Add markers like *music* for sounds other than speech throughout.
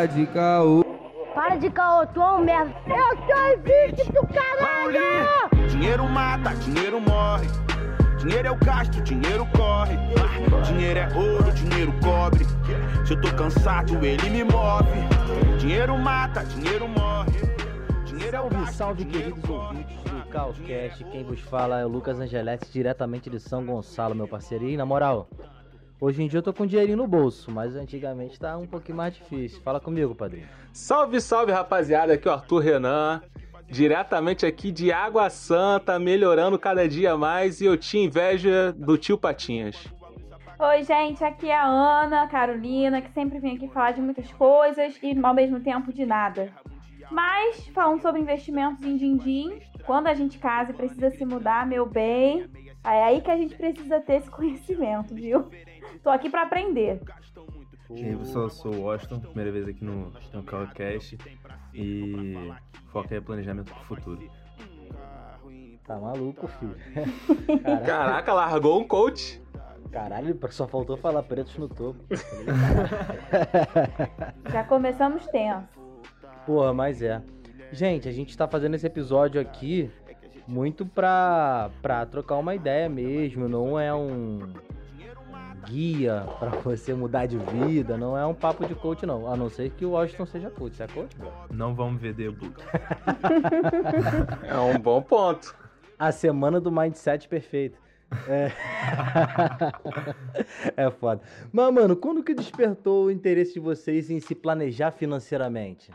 para de caô. Para de caô, tu é um merda. Eu sou invicto, caralho! Dinheiro mata, dinheiro morre. Dinheiro é o gasto, dinheiro corre. Ah, dinheiro é ouro, dinheiro cobre. Se eu tô cansado, ele me move. Dinheiro mata, dinheiro morre. Dinheiro é o Salve, gasto, salve, queridos corre. ouvintes do Calcast. Quem vos fala é o Lucas Angeletti, diretamente de São Gonçalo, meu parceiro. E na moral, hoje em dia eu tô com dinheirinho no bolso, mas antigamente tá um pouquinho mais difícil. Fala comigo, padrinho. Salve, salve, rapaziada. Aqui é o Arthur Renan, diretamente aqui de Água Santa, melhorando cada dia mais. E eu tinha inveja do tio Patinhas. Oi, gente, aqui é a Ana Carolina, que sempre vem aqui falar de muitas coisas e ao mesmo tempo de nada. Mas, falando sobre investimentos em din-din, quando a gente casa e precisa se mudar, meu bem, é aí que a gente precisa ter esse *laughs* conhecimento, viu? Tô aqui pra aprender. E aí, pessoal, eu sou o Washington, primeira vez aqui no, no Calcast. E foca aí planejamento pro futuro. Tá maluco, filho. *laughs* Caraca, largou um coach. Caralho, só faltou falar pretos no topo. *laughs* Já começamos tenso. Porra, mas é. Gente, a gente tá fazendo esse episódio aqui muito pra, pra trocar uma ideia mesmo. Não é um guia pra você mudar de vida. Não é um papo de coach, não. A não ser que o Washington seja coach. Você é coach, bro? Não vamos ver The Book. É um bom ponto. A semana do mindset perfeito. É. *laughs* é foda. Mas, mano, quando que despertou o interesse de vocês em se planejar financeiramente?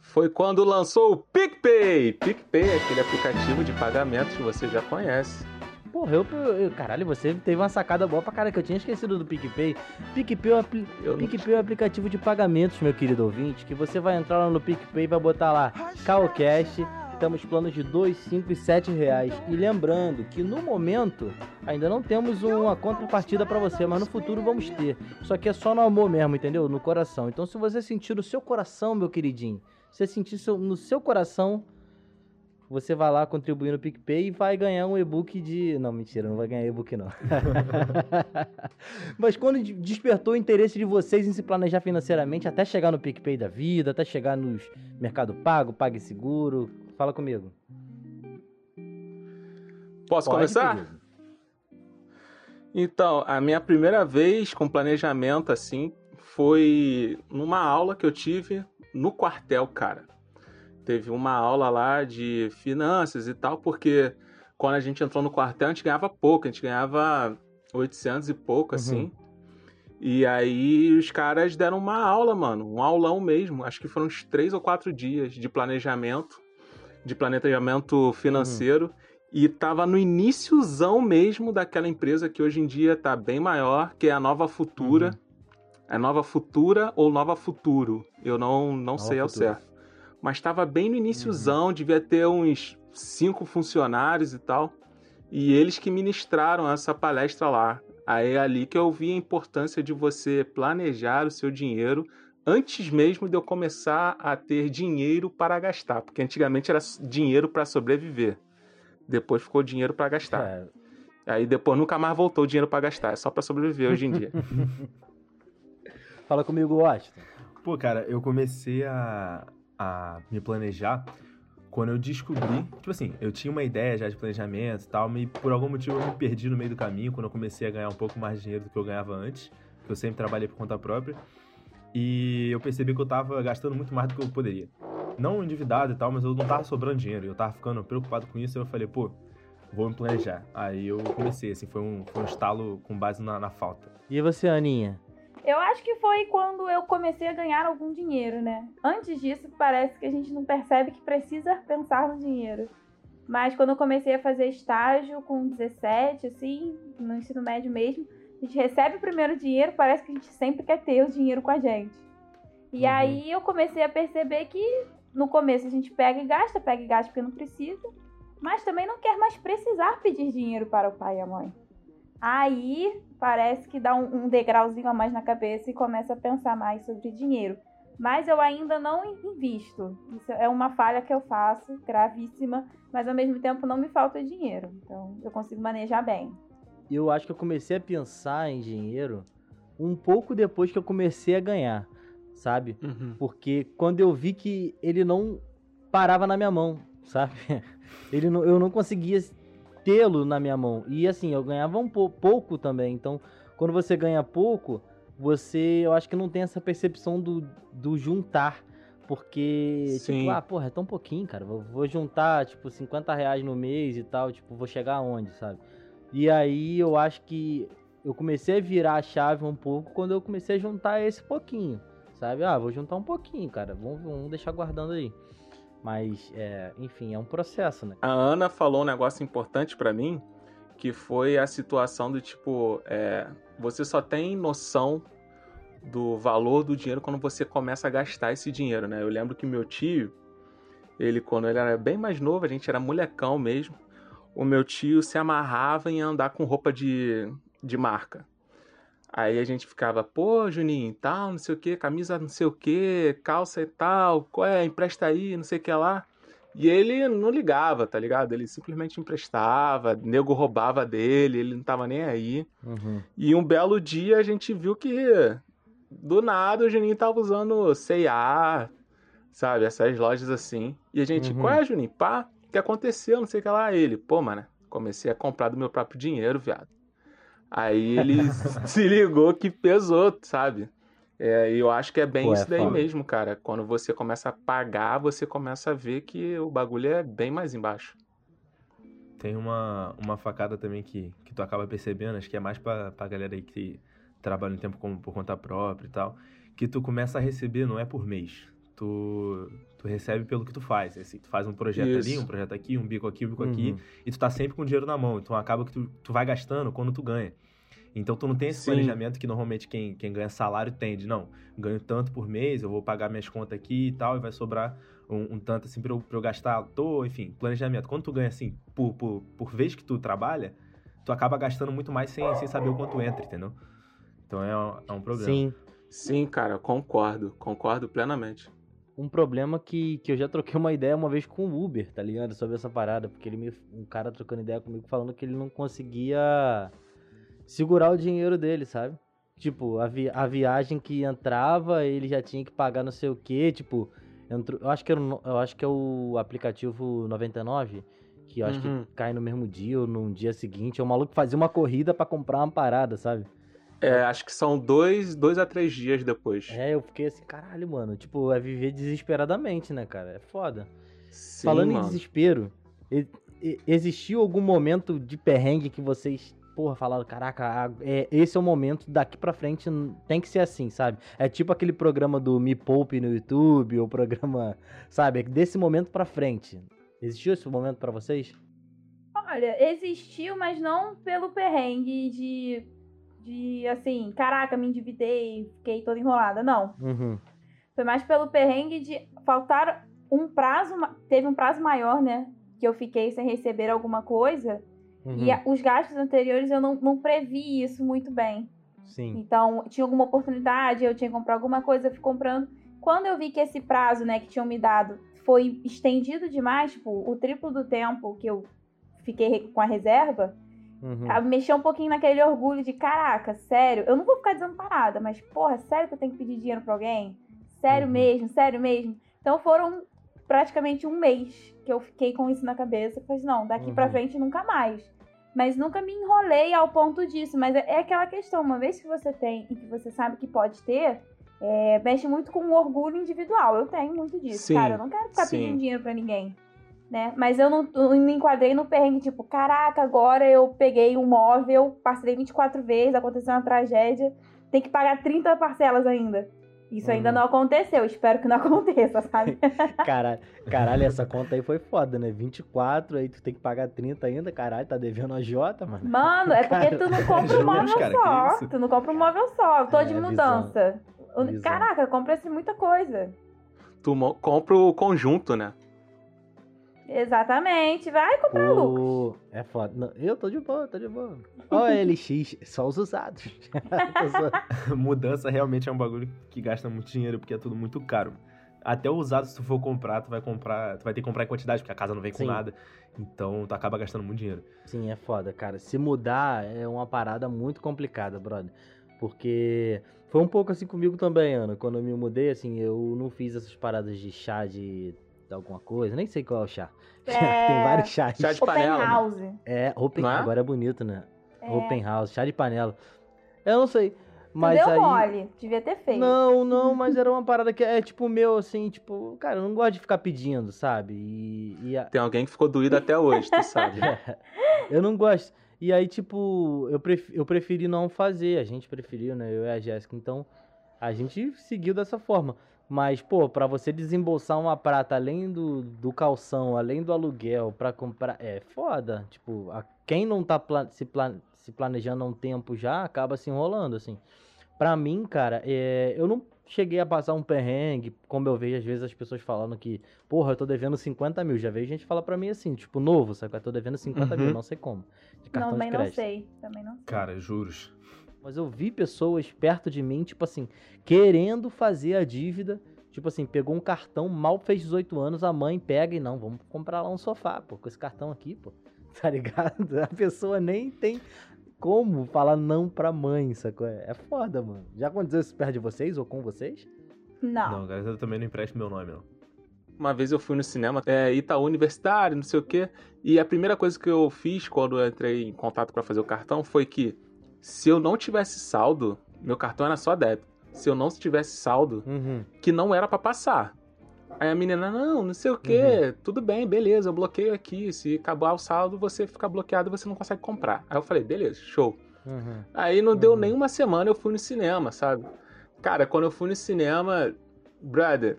Foi quando lançou o PicPay. PicPay é aquele aplicativo de pagamentos que você já conhece. Porra, eu, eu- Caralho, você teve uma sacada boa pra cara que eu tinha esquecido do PicPay. PicPay é, apli- PicPay é o aplicativo de pagamentos, meu querido ouvinte, que você vai entrar lá no PicPay e vai botar lá Calcast. Temos planos de 2, 5 e 7 reais. E lembrando que no momento ainda não temos uma contrapartida pra você, mas no futuro vamos ter. Só que é só no amor mesmo, entendeu? No coração. Então se você sentir no seu coração, meu queridinho, se você sentir no seu coração, você vai lá contribuir no PicPay e vai ganhar um e-book de. Não, mentira, não vai ganhar e-book não. *laughs* Mas quando de- despertou o interesse de vocês em se planejar financeiramente, até chegar no PicPay da vida, até chegar nos Mercado Pago, PagSeguro, fala comigo. Posso Pode, começar? querido. Então, a minha primeira vez com planejamento assim foi numa aula que eu tive no quartel, cara. Teve uma aula lá de finanças e tal, porque quando a gente entrou no quartel, a gente ganhava pouco, a gente ganhava 800 e pouco, assim. E aí os caras deram uma aula, mano, um aulão mesmo. Acho que foram uns três ou quatro dias de planejamento, de planejamento financeiro. E tava no iníciozão mesmo daquela empresa que hoje em dia tá bem maior, que é a Nova Futura. É Nova Futura ou Nova Futuro? Eu não, não Nova sei ao certo. Mas tava bem no iníciozão, devia ter uns cinco funcionários e tal. E eles que ministraram essa palestra lá. Aí é ali que eu vi a importância de você planejar o seu dinheiro antes mesmo de eu começar a ter dinheiro para gastar. Porque antigamente era dinheiro para sobreviver. Depois ficou dinheiro para gastar. É, Aí depois nunca mais voltou o dinheiro para gastar. É só para sobreviver hoje em dia. *laughs* fala comigo, Washington. Pô, cara, eu comecei a, a me planejar quando eu descobri. Tipo assim, eu tinha uma ideia já de planejamento e tal, e por algum motivo eu me perdi no meio do caminho quando eu comecei a ganhar um pouco mais de dinheiro do que eu ganhava antes, que eu sempre trabalhei por conta própria. E eu percebi que eu tava gastando muito mais do que eu poderia. Não endividado e tal, mas eu não tava sobrando dinheiro. Eu tava ficando preocupado com isso e eu falei, pô, vou me planejar. Aí eu comecei, assim, foi um, foi um estalo com base na, na falta. E você, Aninha? Eu acho que foi quando eu comecei a ganhar algum dinheiro, né? Antes disso, parece que a gente não percebe que precisa pensar no dinheiro. Mas quando eu comecei a fazer estágio com 17, assim, no ensino médio mesmo, a gente recebe o primeiro dinheiro, parece que a gente sempre quer ter o dinheiro com a gente. E Uhum. aí eu comecei a perceber que no começo a gente pega e gasta, pega e gasta porque não precisa, mas também não quer mais precisar pedir dinheiro para o pai e a mãe. Aí parece que dá um, um degrauzinho a mais na cabeça e começa a pensar mais sobre dinheiro. Mas eu ainda não invisto. Isso é uma falha que eu faço, gravíssima, mas ao mesmo tempo não me falta dinheiro. Então eu consigo manejar bem. Eu acho que eu comecei a pensar em dinheiro um pouco depois que eu comecei a ganhar. sabe? Uhum. Porque quando eu vi que ele não parava na minha mão, sabe? *laughs* Ele não, eu não conseguia tê-lo na minha mão. E assim, eu ganhava um pou- pouco também. Então, quando você ganha pouco, você, eu acho que não tem essa percepção do, do juntar. Porque, Sim. tipo, ah, porra, é tão pouquinho, cara. Vou, vou juntar, tipo, 50 reais no mês e tal. Tipo, vou chegar aonde, sabe? E aí eu acho que eu comecei a virar a chave um pouco quando eu comecei a juntar esse pouquinho, sabe? Ah, vou juntar um pouquinho, cara. Vamos, vamos deixar guardando aí. Mas, é, enfim, é um processo, né? A Ana falou um negócio importante pra mim, que foi a situação do tipo, é, você só tem noção do valor do dinheiro quando você começa a gastar esse dinheiro, né? Eu lembro que meu tio, ele quando ele era bem mais novo, a gente era molecão mesmo, o meu tio se amarrava em andar com roupa de, de marca. Aí a gente ficava, pô, Juninho, tal, não sei o que, camisa não sei o que, calça e tal, qual é, empresta aí, não sei o que lá. E ele não ligava, tá ligado? Ele simplesmente emprestava, nego roubava dele, ele não tava nem aí. Uhum. E um belo dia a gente viu que, do nada, o Juninho tava usando C&A, sabe? Essas lojas assim. E a gente, Uhum. qual é, Juninho? Pá, o que aconteceu? Não sei o que lá. Ele, pô, mano, comecei a comprar do meu próprio dinheiro, viado. Aí ele *laughs* se ligou que pesou, sabe? É, e eu acho que é bem Pô, é isso daí foda. mesmo, cara. Quando você começa a pagar, você começa a ver que o bagulho é bem mais embaixo. Tem uma, uma facada também que, que tu acaba percebendo, acho que é mais pra, pra galera aí que trabalha um tempo como por conta própria e tal, que tu começa a receber não é por mês. Tu, tu recebe pelo que tu faz. Assim, tu faz um projeto ali, Isso. um projeto aqui, um bico aqui, um bico aqui, Uhum. e tu tá sempre com dinheiro na mão. Então acaba que tu, tu vai gastando quando tu ganha. Então tu não tem esse Sim. planejamento que normalmente quem, quem ganha salário tem, de não, ganho tanto por mês, eu vou pagar minhas contas aqui e tal, e vai sobrar um, um tanto assim pra eu, pra eu gastar à toa, enfim, planejamento. Quando tu ganha assim, por, por, por vez que tu trabalha, tu acaba gastando muito mais sem, sem saber o quanto entra, entendeu? Então é, um- é um problema. Sim. Sim, cara, concordo. Concordo plenamente. Um problema que, que eu já troquei uma ideia uma vez com o Uber, tá ligado? Sobre essa parada, porque ele me, um cara trocando ideia comigo falando que ele não conseguia segurar o dinheiro dele, sabe? Tipo, a, vi- a viagem que entrava, ele já tinha que pagar não sei o quê, tipo, entrou, eu acho que era, eu acho que é o aplicativo 99, que eu acho Uhum. que cai no mesmo dia ou no dia seguinte, é o maluco que fazia uma corrida pra comprar uma parada, sabe? É, acho que são dois, dois a três dias depois. É, eu fiquei assim, caralho, mano, tipo, é viver desesperadamente, né, cara? É foda. Sim, Falando em mano. desespero, e- e- existiu algum momento de perrengue que vocês, porra, falaram, caraca, é- esse é o momento, daqui pra frente tem que ser assim, sabe? É tipo aquele programa do Me Poupe no YouTube, ou programa, *laughs* sabe? É desse momento pra frente. Existiu esse momento pra vocês? Olha, existiu, mas não pelo perrengue de, de assim, caraca, me endividei, fiquei toda enrolada. Não. Uhum. Foi mais pelo perrengue de faltar um prazo, teve um prazo maior, né? Que eu fiquei sem receber alguma coisa. uhum. E a- os gastos anteriores eu não, não previ isso muito bem. Sim. Então, tinha alguma oportunidade, eu tinha que comprar alguma coisa, eu fui comprando. Quando eu vi que esse prazo, né, que tinham me dado foi estendido demais, tipo, o triplo do tempo que eu fiquei com a reserva, Uhum. mexer um pouquinho naquele orgulho de, caraca, sério, eu não vou ficar desamparada, mas, porra, sério que eu tenho que pedir dinheiro pra alguém? Sério Uhum. mesmo, sério mesmo. Então foram praticamente um mês que eu fiquei com isso na cabeça. Falei, assim, não, daqui pra Uhum. frente nunca mais. Mas nunca me enrolei ao ponto disso. Mas é, é aquela questão, uma vez que você tem e que você sabe que pode ter, é, mexe muito com o orgulho individual. Eu tenho muito disso, Sim, cara. Eu não quero ficar sim. pedindo dinheiro pra ninguém. Né? Mas eu não, eu me enquadrei no perrengue, tipo, caraca, agora eu peguei um móvel, parcelei 24 vezes, aconteceu uma tragédia, tem que pagar 30 parcelas ainda. Isso ainda Uhum. não aconteceu, espero que não *laughs* aconteça, sabe? *laughs* Caralho, caralho, essa conta aí foi foda, né? 24, aí tu tem que pagar 30 ainda, caralho, tá devendo a Jota, mano. Mano, é porque tu não *laughs* compra um móvel cara, só. Tu não compra um móvel só. Eu tô É, de mudança. Visão. Caraca, compra-se muita coisa. Tu compra o conjunto, né? Exatamente. Vai comprar lucro. Pô, é foda. Não, eu tô de boa, tô de boa. Ó, LX, *laughs* só os usados. *laughs* *laughs* Mudança realmente é um bagulho que gasta muito dinheiro, porque é tudo muito caro. Até o usado, se tu for comprar, tu vai comprar, tu vai ter que comprar em quantidade, porque a casa não vem com Sim. nada. Então tu acaba gastando muito dinheiro. Sim, é foda, cara. Se mudar é uma parada muito complicada, brother. Porque foi um pouco assim comigo também, Ana. Quando eu me mudei, assim, eu não fiz essas paradas de chá de alguma coisa. Nem sei qual é o chá. *laughs* É. Tem vários chás. Chá de Open panela. né? house. É, open, é? agora é bonito, né? É. Open house, chá de panela. Eu não sei. Mas deu aí. mole. Devia ter feito. Não, não, *laughs* mas era uma parada que é tipo meu, assim, tipo, cara, eu não gosto de ficar pedindo, sabe? E, e a- Tem alguém que ficou doído até hoje, tu sabe. *laughs* eu não gosto. E aí, tipo, eu, pref... eu preferi não fazer, a gente preferiu, né? Eu e a Jéssica. Então, a gente seguiu dessa forma. Mas, pô, pra você desembolsar uma prata além do, do calção, além do aluguel, pra comprar. É foda. Tipo, a... quem não tá pla- se, pla- se planejando há um tempo já acaba se enrolando, assim. Pra mim, cara, é... eu não cheguei a passar um perrengue, como eu vejo às vezes as pessoas falando que, porra, eu tô devendo 50 mil. Já vejo gente falar pra mim assim, tipo, novo, sabe? Eu tô devendo 50 mil, Uhum. não sei como. De cartão Também de não crédito. sei. Também não sei. Cara, juros. Mas eu vi pessoas perto de mim, tipo assim, querendo fazer a dívida. Tipo assim, pegou um cartão, mal fez 18 anos, a mãe pega e não, vamos comprar lá um sofá, pô, com esse cartão aqui, pô. *laughs* Tá ligado? A pessoa nem tem como falar não pra mãe, sacou? É foda, mano. Já aconteceu isso perto de vocês ou com vocês? Não. Não, cara, eu também não empresto meu nome, não. Uma vez eu fui no cinema, é, Itaú Universitário, não sei o quê, e a primeira coisa que eu fiz quando eu entrei em contato para fazer o cartão foi que se eu não tivesse saldo, meu cartão era só débito. Se eu não tivesse saldo, Uhum. que não era para passar. Aí a menina, não, não sei o quê, tudo bem, beleza, eu bloqueio aqui. Se acabar o saldo, você fica bloqueado e você não consegue comprar. Aí eu falei, beleza, show. Uhum. Aí não deu Uhum. nem uma semana, eu fui no cinema, sabe? Cara, quando eu fui no cinema, brother,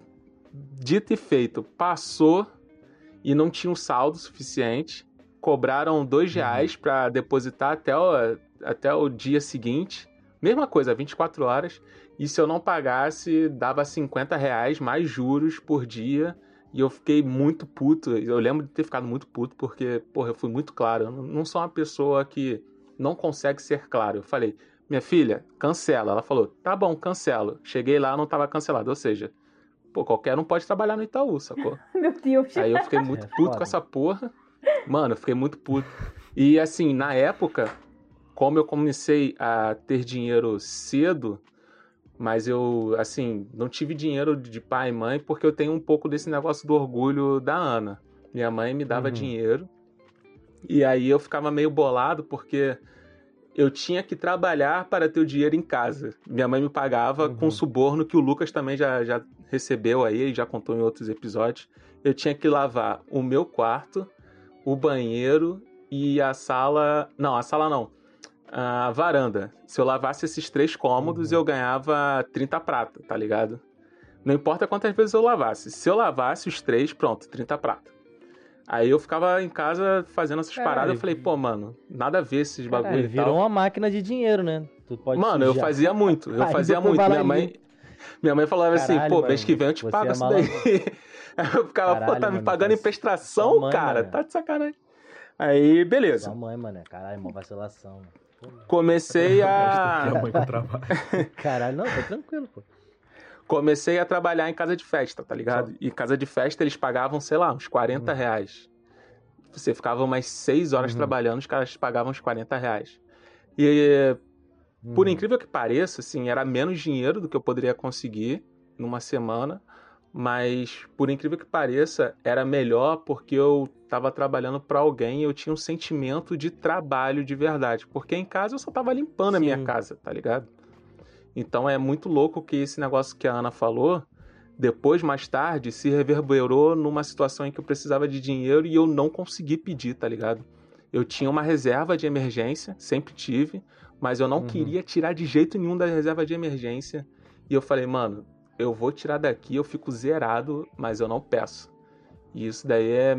dito e feito, passou e não tinha um saldo suficiente. Cobraram dois Uhum. reais pra depositar até o, até o dia seguinte. Mesma coisa, 24 horas. E se eu não pagasse, dava 50 reais mais juros por dia. E eu fiquei muito puto. Eu lembro de ter ficado muito puto, porque, porra, eu fui muito claro. Eu não- sou uma pessoa que não consegue ser claro. Eu falei, minha filha, cancela. Ela falou, tá bom, cancelo. Cheguei lá, não tava cancelado. Ou seja, pô, qualquer um pode trabalhar no Itaú, sacou? *laughs* Meu Deus. Aí eu fiquei muito É puto foda. com essa porra. Mano, eu fiquei muito puto. E assim, na época, como eu comecei a ter dinheiro cedo, mas eu, assim, não tive dinheiro de pai e mãe porque eu tenho um pouco desse negócio do orgulho da Ana. Minha mãe me dava Uhum. dinheiro. E aí eu ficava meio bolado porque eu tinha que trabalhar para ter o dinheiro em casa. Minha mãe me pagava Uhum. com suborno que o Lucas também já, já recebeu aí e já contou em outros episódios. Eu tinha que lavar o meu quarto, o banheiro e a sala. Não, a sala não. A varanda. Se eu lavasse esses três cômodos, Uhum. eu ganhava 30 prata, tá ligado? Não importa quantas vezes eu lavasse. Se eu lavasse os três, pronto, 30 prata. Aí eu ficava em casa fazendo essas Caralho. paradas. Eu falei, pô, mano, nada a ver esses bagulho Caralho, e virou tal. uma máquina de dinheiro, né? Tu pode Mano, eu sujar. fazia muito. Eu *laughs* Aí fazia muito. Minha mãe, minha mãe falava assim, Caralho, pô, mano, mês que vem eu te pago é isso daí. *laughs* Aí eu ficava, pô, tá me mano, pagando em faz- prestação, sua mãe, cara? mano. Tá de sacanagem. Aí, beleza. Sua mãe, mano. Caralho, uma vacilação. mano. Comecei a. *laughs* Caralho, não, tá tranquilo, pô. Comecei a trabalhar em casa de festa, tá ligado? E casa de festa eles pagavam, sei lá, uns 40 Uhum. reais. Você ficava umas 6 horas Uhum. trabalhando, os caras pagavam uns 40 reais. E Por Uhum. incrível que pareça, assim, era menos dinheiro do que eu poderia conseguir numa semana, mas por incrível que pareça, era melhor porque eu estava trabalhando para alguém e eu tinha um sentimento de trabalho de verdade, porque em casa eu só estava limpando a minha Sim. casa, tá ligado? Então é muito louco que esse negócio que a Ana falou, depois mais tarde se reverberou numa situação em que eu precisava de dinheiro e eu não consegui pedir, tá ligado? Eu tinha uma reserva de emergência, sempre tive, mas eu não Uhum. queria tirar de jeito nenhum da reserva de emergência. E eu falei, mano, eu vou tirar daqui, eu fico zerado, mas eu não peço. E isso daí é,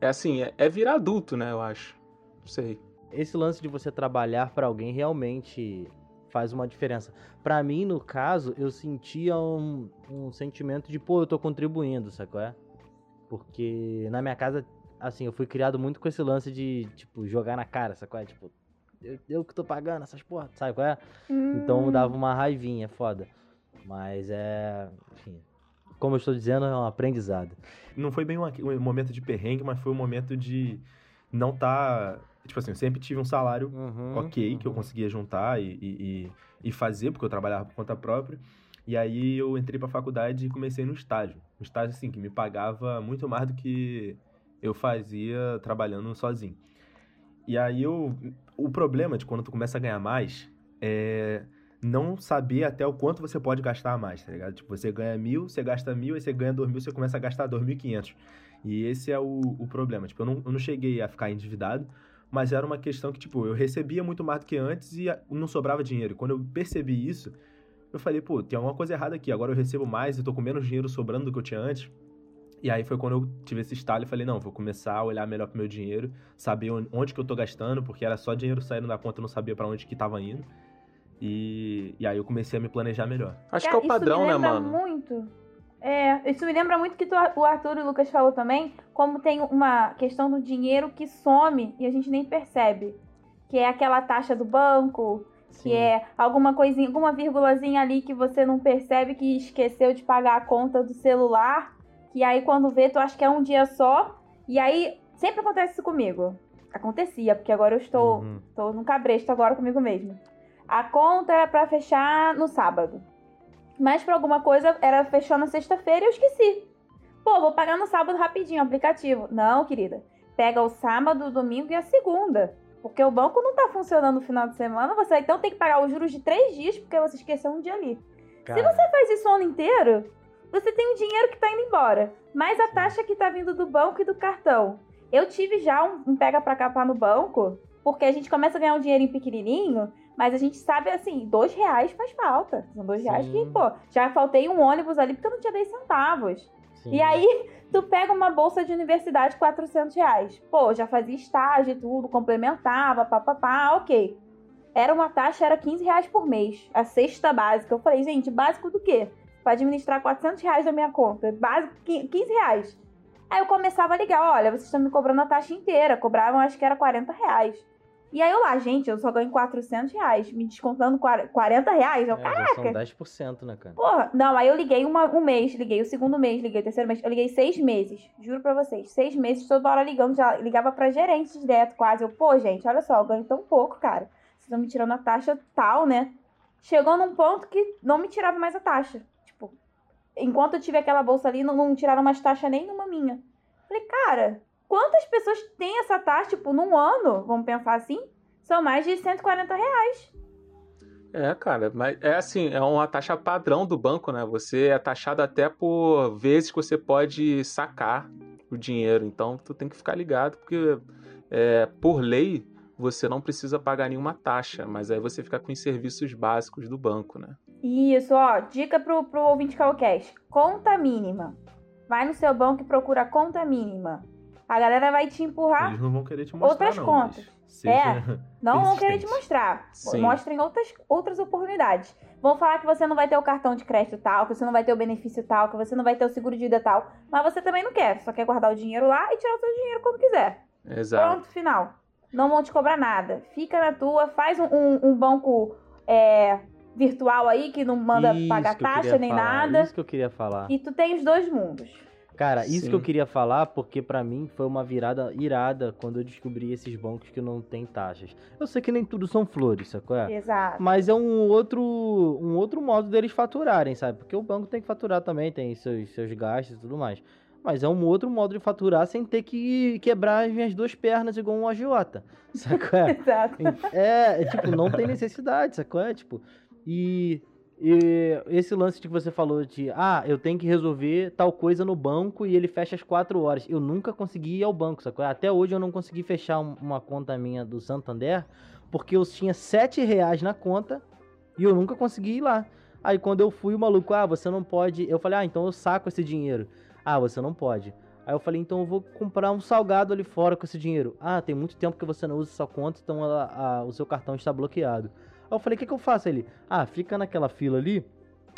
é assim, é, é virar adulto, né, eu acho. Não sei. Esse lance de você trabalhar pra alguém realmente faz uma diferença. Pra mim, no caso, eu sentia um, um sentimento de, pô, eu tô contribuindo, sabe qual é? Porque na minha casa, assim, eu fui criado muito com esse lance de, tipo, jogar na cara, sabe qual é? Tipo, eu, eu que tô pagando essas porra, sabe qual é? Então Hum. dava uma raivinha, foda. Mas é. Enfim. Como eu estou dizendo, é um aprendizado. Não foi bem um, um momento de perrengue, mas foi um momento de não tá Tipo assim, eu sempre tive um salário Uhum, ok, que eu uhum. conseguia juntar e, e, e- e fazer, porque eu trabalhava por conta própria. E aí eu entrei pra faculdade e comecei no estágio. Um estágio, assim, que me pagava muito mais do que eu fazia trabalhando sozinho. E aí eu... O problema de quando tu começa a ganhar mais é não saber até o quanto você pode gastar mais, tá ligado? Tipo, você ganha mil, você gasta mil, aí você ganha dois mil, você começa a gastar dois mil e quinhentos. E esse é o, o problema. Tipo, eu não, eu não cheguei a ficar endividado, mas era uma questão que, tipo, eu recebia muito mais do que antes e não sobrava dinheiro. Quando eu percebi isso, eu falei, pô, tem alguma coisa errada aqui. Agora eu recebo mais e tô com menos dinheiro sobrando do que eu tinha antes. E aí foi quando eu tive esse estalo e falei, não, vou começar a olhar melhor pro meu dinheiro, saber on- onde que eu tô gastando, porque era só dinheiro saindo da conta, eu não sabia pra onde que tava indo. E, e aí eu comecei a me planejar melhor. Acho que é o padrão, isso me né, lembra mano? muito. É, isso me lembra muito que tu- o Arthur e o Lucas falou também, como tem uma questão do dinheiro que some e a gente nem percebe. Que é aquela taxa do banco, Sim. que é alguma coisinha, alguma vírgulazinha ali que você não percebe que esqueceu de pagar a conta do celular. Que aí quando vê, tu acha que é um dia só. E aí, sempre acontece isso comigo. Acontecia, porque agora eu estou Uhum. Tô num cabresto agora comigo mesmo. A conta era pra fechar no sábado. Mas por alguma coisa era fechou na sexta-feira e eu esqueci. Pô, vou pagar no sábado rapidinho, aplicativo. Não, querida. Pega o sábado, o domingo e a segunda. Porque o banco não tá funcionando no final de semana. Você então tem que pagar os juros de três dias porque você esqueceu um dia ali. Cara, você faz isso o ano inteiro, você tem o dinheiro que tá indo embora. Mais a taxa que tá vindo do banco e do cartão. Eu tive já um, um pega pra capar no banco, porque a gente começa a ganhar um dinheirinho pequenininho, mas a gente sabe, assim, dois reais faz falta. São dois reais que, Sim. pô, já faltei um ônibus ali porque eu não tinha 10 centavos. sim. E aí, tu pega uma bolsa de universidade, 400 reais. Pô, já fazia estágio e tudo, complementava, papapá, ok. Era uma taxa, era 15 reais por mês. A cesta básica. Eu falei, gente, básico do quê? Pra administrar 400 reais da minha conta. Básico, 15 reais. Aí eu começava a ligar, olha, vocês estão me cobrando a taxa inteira. Cobravam, acho que era 40 reais. E aí eu lá, gente, eu só ganho 400 reais. Me descontando 40 reais. Eu, É, já são 10%, né, cara? Porra, não, aí eu liguei uma- um mês, liguei o segundo mês, liguei o terceiro mês, eu liguei seis meses, juro pra vocês, seis meses, toda hora ligando, já ligava pra gerente direto quase, eu, pô, gente, olha só, eu ganho tão pouco, cara, vocês estão me tirando a taxa tal, né? Chegou num ponto que não me tirava mais a taxa, tipo, enquanto eu tive aquela bolsa ali, não, não tiraram mais taxa nenhuma minha. Falei, cara, quantas pessoas têm essa taxa, tipo, num ano, vamos pensar assim, são mais de 140 reais. É, cara, mas é assim, é uma taxa padrão do banco, né? Você é taxado até por vezes que você pode sacar o dinheiro. Então, tu tem que ficar ligado, porque é, por lei você não precisa pagar nenhuma taxa, mas aí você fica com os serviços básicos do banco, né? Isso, ó, dica pro, pro ouvinte Calcast. Conta mínima. Vai no seu banco e procura a conta mínima. A galera vai te empurrar, Eles não vão querer te mostrar, outras não, contas. seja- É. não vão querer te mostrar. Sim. Mostrem outras, outras oportunidades. Vão falar que você não vai ter o cartão de crédito tal, que você não vai ter o benefício tal, que você não vai ter o seguro de vida tal. Mas você também não quer, só quer guardar o dinheiro lá e tirar o seu dinheiro quando quiser. Exato. Pronto, final. Não vão te cobrar nada. Fica na tua, faz um, um- um banco é, virtual aí que não manda Isso pagar taxa nem falar, nada. Isso que eu queria falar. E tu tem os dois mundos. Cara, isso Sim. que eu queria falar, porque pra mim foi uma virada irada quando eu descobri esses bancos que não tem taxas. Eu sei que nem tudo são flores, sacou? É? Exato. Mas é um outro, um outro modo deles faturarem, sabe? Porque o banco tem que faturar também, tem seus, seus gastos e tudo mais. Mas é um outro modo de faturar sem ter que quebrar as minhas duas pernas igual um agiota. *laughs* Sacou? É? *laughs* Exato. É, é, tipo, não tem necessidade, sacou? É, tipo, e, e esse lance de que você falou de, ah, eu tenho que resolver tal coisa no banco e ele fecha às 4 horas. Eu nunca consegui ir ao banco, sacou? Até hoje eu não consegui fechar um- uma conta minha do Santander porque eu tinha 7 reais na conta e eu nunca consegui ir lá. Aí quando eu fui, o maluco, ah, você não pode. Eu falei, ah, então eu saco esse dinheiro. Ah, você não pode. Aí eu falei, então eu vou comprar um salgado ali fora com esse dinheiro. Ah, tem muito tempo que você não usa essa conta, então ela- a- o seu cartão está bloqueado. Aí eu falei, o que, que eu faço? Ele, ah, fica naquela fila ali.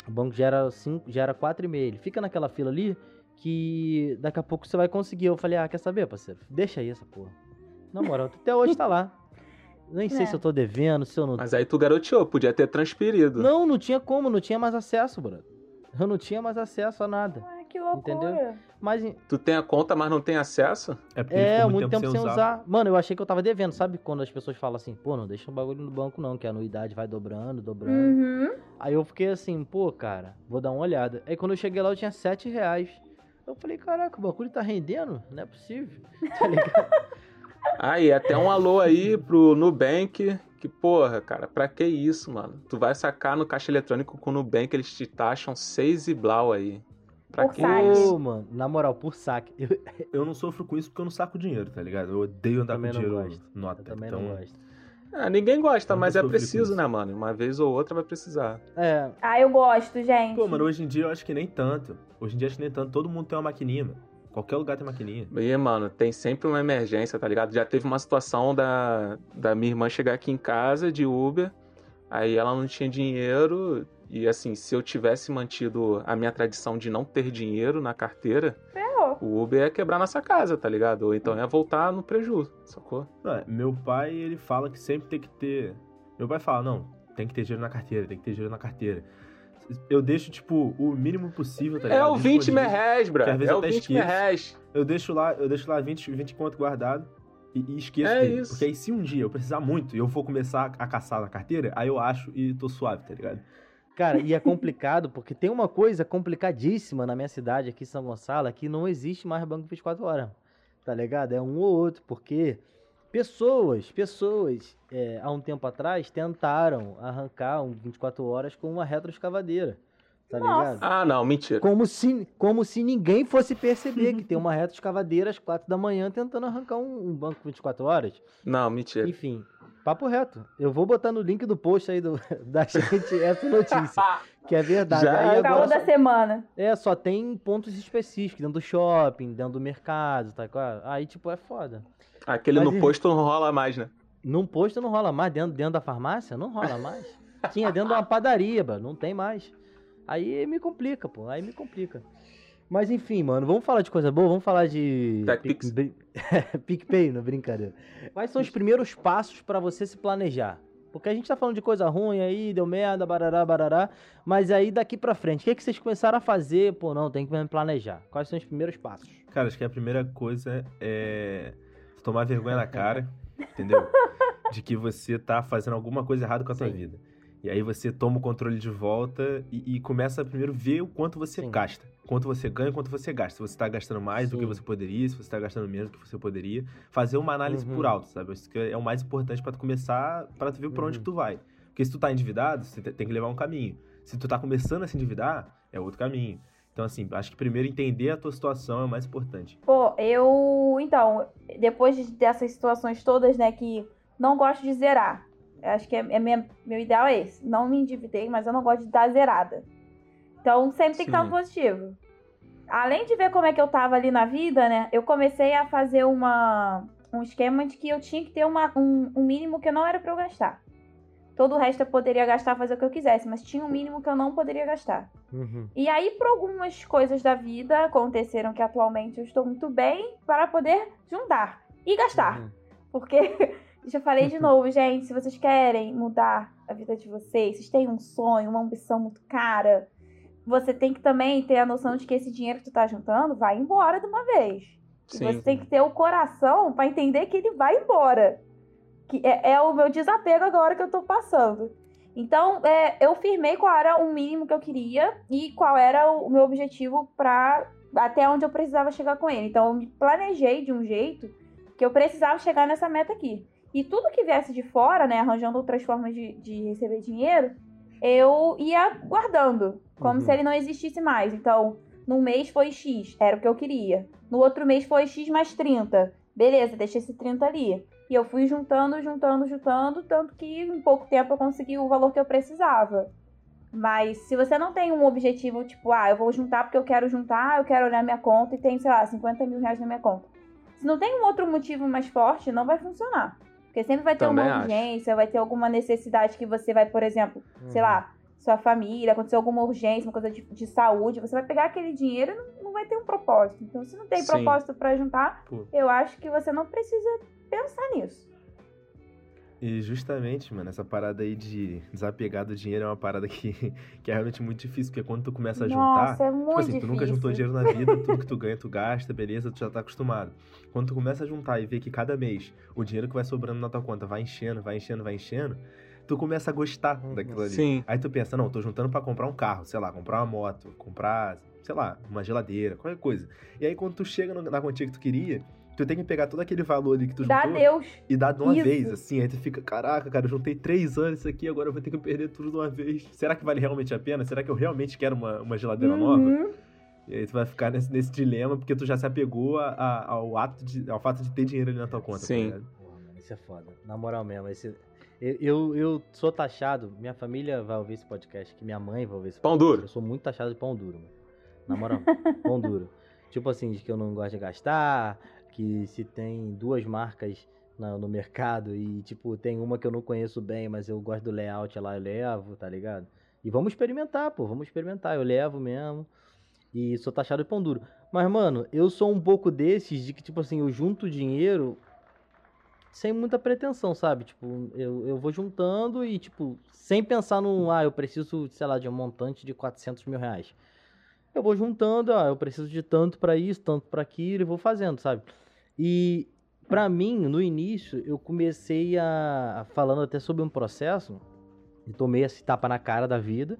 O banco já era, cinco, já era 4 e meia. Ele fica naquela fila ali que daqui a pouco você vai conseguir. Eu falei, ah, quer saber, parceiro? Deixa aí essa porra. Na moral, até hoje tá lá. Nem sei É. se eu tô devendo, se eu não Mas aí tu garoteou, podia ter transferido. não, não tinha como, não tinha mais acesso, brother. Eu não tinha mais acesso a nada. Que loucura. Entendeu? Mas Tu tem a conta, mas não tem acesso? É porque é, ficou muito tempo sem usar. usar. Mano, eu achei que eu tava devendo. Sabe quando as pessoas falam assim, pô, não deixa o bagulho no banco não, que a anuidade vai dobrando, dobrando. Uhum. Aí eu fiquei assim, pô, cara, vou dar uma olhada. Aí quando eu cheguei lá eu tinha 7 reais. Eu falei, caraca, o bagulho tá rendendo? Não é possível. *laughs* Tá ligado? E até um alô aí pro Nubank, que porra, cara, pra que isso, mano? Tu vai sacar no caixa eletrônico com o Nubank, eles te taxam 6 e blau aí. Pra Por que saque. mano, na moral, por saque. Eu, *laughs* Eu não sofro com isso porque eu não saco dinheiro, tá ligado? Eu odeio andar com não dinheiro gosto. nota. eu também então, não gosto. Ah, ninguém gosta, mas é preciso, né, mano? Uma vez ou outra vai precisar. É, Ah, eu gosto, gente. Pô, mano, hoje em dia eu acho que nem tanto. Hoje em dia acho que nem tanto. Todo mundo tem uma maquininha, mano. Qualquer lugar tem maquininha. E, mano, tem sempre uma emergência, tá ligado? Já teve uma situação da, da minha irmã chegar aqui em casa de Uber, aí ela não tinha dinheiro, e assim, se eu tivesse mantido a minha tradição de não ter dinheiro na carteira, Ferrou. o Uber ia quebrar nossa casa, tá ligado? Ou então ia voltar no prejuízo, sacou? Não, é, meu pai, ele fala que sempre tem que ter. Meu pai fala, não, tem que ter dinheiro na carteira, tem que ter dinheiro na carteira. Eu deixo, tipo, o mínimo possível, tá É ligado? o 20 Disponível. merréis, bro. Às vezes É o até 20 esqueço. merréis. Eu deixo lá, eu deixo lá 20, 20 conto guardado e, e esqueço É dele. isso. Porque aí se um dia eu precisar muito e eu for começar a caçar na carteira, aí eu acho e tô suave, tá ligado? Cara, e é complicado, porque tem uma coisa complicadíssima na minha cidade, aqui em São Gonçalo, que não existe mais banco 24 horas. Tá ligado? É um ou outro, porque pessoas, pessoas, é, há um tempo atrás, tentaram arrancar um 24 horas com uma retroescavadeira. Tá ligado? Ah, não, mentira. Como se, como se ninguém fosse perceber que tem uma retroescavadeira às 4 da manhã tentando arrancar um, um banco 24 horas. Não, mentira. Enfim, papo reto. Eu vou botar no link do post aí do, *laughs* da gente essa notícia, *laughs* que é verdade. Já? Aí Caô agora da só, semana. é, só tem pontos específicos, dentro do shopping, dentro do mercado, tá? claro? Aí, tipo, é foda. Aquele Mas no posto não rola mais, né? Num posto não rola mais, dentro, dentro da farmácia não rola mais. Tinha dentro de uma padaria, mano, não tem mais. Aí me complica, pô, aí me complica. Mas enfim, mano, vamos falar de coisa boa, vamos falar de TechPix. Pic- *laughs* PicPay, não brincadeira. Quais são os primeiros passos pra você se planejar? Porque a gente tá falando de coisa ruim aí, deu merda, barará, barará, mas aí daqui pra frente, o que, que vocês começaram a fazer? Pô, não, tem que me planejar. Quais são os primeiros passos? Cara, acho que a primeira coisa é tomar vergonha na cara, *laughs* entendeu? De que você tá fazendo alguma coisa errada com a sua vida. E aí você toma o controle de volta e, e começa a primeiro ver o quanto você Sim. gasta. Quanto você ganha e quanto você gasta. Se você tá gastando mais do que Sim. você poderia, se você tá gastando menos do que você poderia. Fazer uma análise Uhum. por alto, sabe? Isso que é o mais importante pra tu começar, pra tu ver pra onde Uhum. que tu vai. Porque se tu tá endividado, você te- tem que levar um caminho. Se tu tá começando a se endividar, é outro caminho. Então, assim, acho que primeiro entender a tua situação é o mais importante. Pô, eu. Então, depois de- dessas situações todas, né, que não gosto de zerar. Eu acho que é, é minha- meu ideal é esse. Não me endividei, mas eu não gosto de dar zerada. Então, sempre tem que estar no positivo. Além de ver como é que eu tava ali na vida, né, eu comecei a fazer uma, um esquema de que eu tinha que ter uma, um, um mínimo que não era pra eu gastar. Todo o resto eu poderia gastar, fazer o que eu quisesse, mas tinha um mínimo que eu não poderia gastar. Uhum. E aí, por algumas coisas da vida aconteceram que atualmente eu estou muito bem para poder juntar e gastar. Uhum. Porque, *laughs* já falei de novo, gente, se vocês querem mudar a vida de vocês, vocês têm um sonho, uma ambição muito cara, você tem que também ter a noção de que esse dinheiro que tu tá juntando vai embora de uma vez. E Sim. você tem que ter o coração para entender que ele vai embora. Que é, é o meu desapego agora que eu tô passando. Então, é, eu firmei qual era o mínimo que eu queria e qual era o, o meu objetivo para até onde eu precisava chegar com ele. Então, eu me planejei de um jeito que eu precisava chegar nessa meta aqui. E tudo que viesse de fora, né, arranjando outras formas de, de receber dinheiro, eu ia guardando, como Uhum. se ele não existisse mais. Então, num mês foi X, era o que eu queria. No outro mês foi X mais 30. Beleza, deixei esse 30 ali. E eu fui juntando, juntando, juntando, tanto que em pouco tempo eu consegui o valor que eu precisava. Mas se você não tem um objetivo, tipo, ah, eu vou juntar porque eu quero juntar, eu quero olhar minha conta e tem, sei lá, 50 mil reais na minha conta. Se não tem um outro motivo mais forte, não vai funcionar. Porque sempre vai ter Também uma acho. urgência, vai ter alguma necessidade que você vai, por exemplo, sei Uhum. lá, sua família, aconteceu alguma urgência, uma coisa de, de saúde, você vai pegar aquele dinheiro e não, não vai ter um propósito. Então, se não tem Sim. propósito pra juntar, Pô. eu acho que você não precisa pensar nisso. E justamente, mano, essa parada aí de desapegar do dinheiro é uma parada que, *laughs* que é realmente muito difícil, porque quando tu começa a juntar. Nossa, é muito Tipo assim, difícil. tu nunca juntou dinheiro na vida, tudo que tu *laughs* ganha, tu gasta, beleza, tu já tá acostumado. Quando tu começa a juntar e ver que cada mês o dinheiro que vai sobrando na tua conta vai enchendo, vai enchendo, vai enchendo, tu começa a gostar daquilo ali. Sim. Aí tu pensa, não, tô juntando pra comprar um carro, sei lá, comprar uma moto, comprar, sei lá, uma geladeira, qualquer coisa. E aí quando tu chega na quantia que tu queria, tu tem que pegar todo aquele valor ali que tu Dá juntou Deus. e dar de uma Isso. vez, assim. Aí tu fica, caraca, cara, eu juntei três anos isso aqui, agora eu vou ter que perder tudo de uma vez. Será que vale realmente a pena? Será que eu realmente quero uma, uma geladeira nova? Uhum. E aí tu vai ficar nesse, nesse dilema porque tu já se apegou a- a- ao ato de, ao fato de ter dinheiro ali na tua conta. tá Sim. ligado? Porra, mano, isso é foda. Na moral mesmo, esse... eu, eu, eu sou taxado, minha família vai ouvir esse podcast, que minha mãe vai ouvir esse Pão podcast. duro. Eu sou muito taxado de pão duro, mano. Na moral, pão duro. *laughs* Tipo assim, de que eu não gosto de gastar, que se tem duas marcas na- no mercado e, tipo, tem uma que eu não conheço bem, mas eu gosto do layout lá, eu levo, tá ligado? E vamos experimentar, pô, vamos experimentar. Eu levo mesmo. E sou taxado de pão duro. Mas, mano, eu sou um pouco desses de que, tipo assim, eu junto dinheiro sem muita pretensão, sabe? Tipo, eu, eu vou juntando e, tipo, sem pensar no, ah, eu preciso, sei lá, de um montante de 400 mil reais. Eu vou juntando, ah, eu preciso de tanto pra isso, tanto pra aquilo, e vou fazendo, sabe? E, pra mim, no início, eu comecei a, falando até sobre um processo, e tomei esse tapa na cara da vida,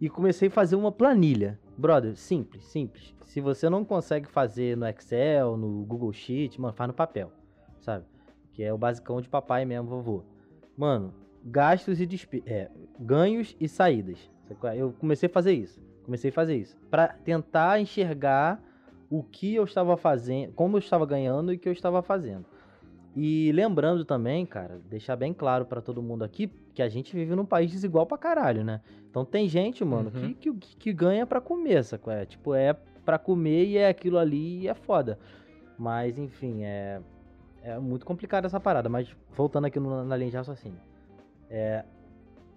e comecei a fazer uma planilha. Brother, simples, simples. Se você não consegue fazer no Excel, no Google Sheet, mano, faz no papel, sabe? Que é o basicão de papai mesmo, vovô. Mano, gastos e despe é, ganhos e saídas. É? Eu comecei a fazer isso. Comecei a fazer isso. Pra tentar enxergar o que eu estava fazendo, como eu estava ganhando e o que eu estava fazendo. E lembrando também, cara, deixar bem claro pra todo mundo aqui que a gente vive num país desigual pra caralho, né? Então tem gente, mano, Uhum. que, que, que ganha pra comer, sacou? É, tipo, é pra comer e é aquilo ali e é foda. Mas, enfim, é, é muito complicado essa parada. Mas voltando aqui no- na linha de raciocínio. É,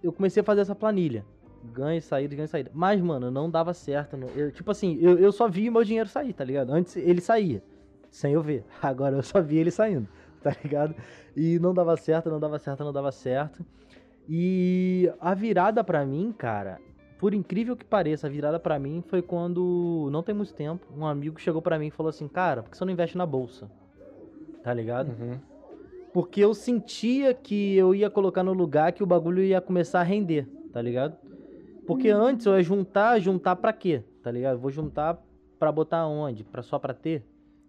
eu comecei a fazer essa planilha. Ganho, saída, ganho, saída. Mas, mano, não dava certo. não- eu, tipo assim, eu, eu só via meu dinheiro sair, tá ligado? Antes ele saía, sem eu ver. *laughs* Agora eu só via ele saindo, tá ligado? E não dava certo, não dava certo, não dava certo. E a virada pra mim, cara, por incrível que pareça, a virada pra mim foi quando, não tem muito tempo, um amigo chegou pra mim e falou assim: Cara, por que você não investe na bolsa? Tá ligado? Uhum. Porque eu sentia que eu ia colocar no lugar que o bagulho ia começar a render, tá ligado? Porque antes eu ia juntar, juntar pra quê? Tá ligado? Vou juntar pra botar onde? Pra só pra ter?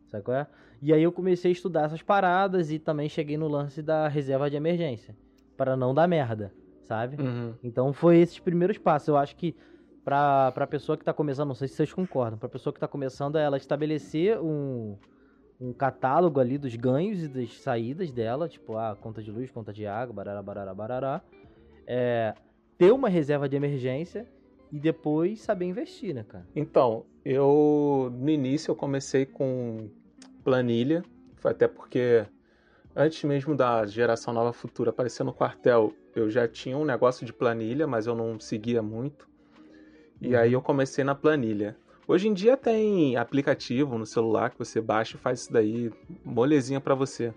Sabe qual é? E aí eu comecei a estudar essas paradas e também cheguei no lance da reserva de emergência. Pra não dar merda, sabe? Uhum. Então foi esses primeiros passos. Eu acho que pra, pra pessoa que tá começando, não sei se vocês concordam, pra pessoa que tá começando, é ela estabelecer um, um catálogo ali dos ganhos e das saídas dela, tipo, a conta de luz, conta de água, barará, barará, barará. É, ter uma reserva de emergência e depois saber investir, né, cara? Então, eu no início eu comecei com planilha, foi até porque antes mesmo da geração nova futura aparecer no quartel, eu já tinha um negócio de planilha, mas eu não seguia muito. E aí eu comecei na planilha. Hoje em dia tem aplicativo no celular que você baixa e faz isso daí, molezinha pra você.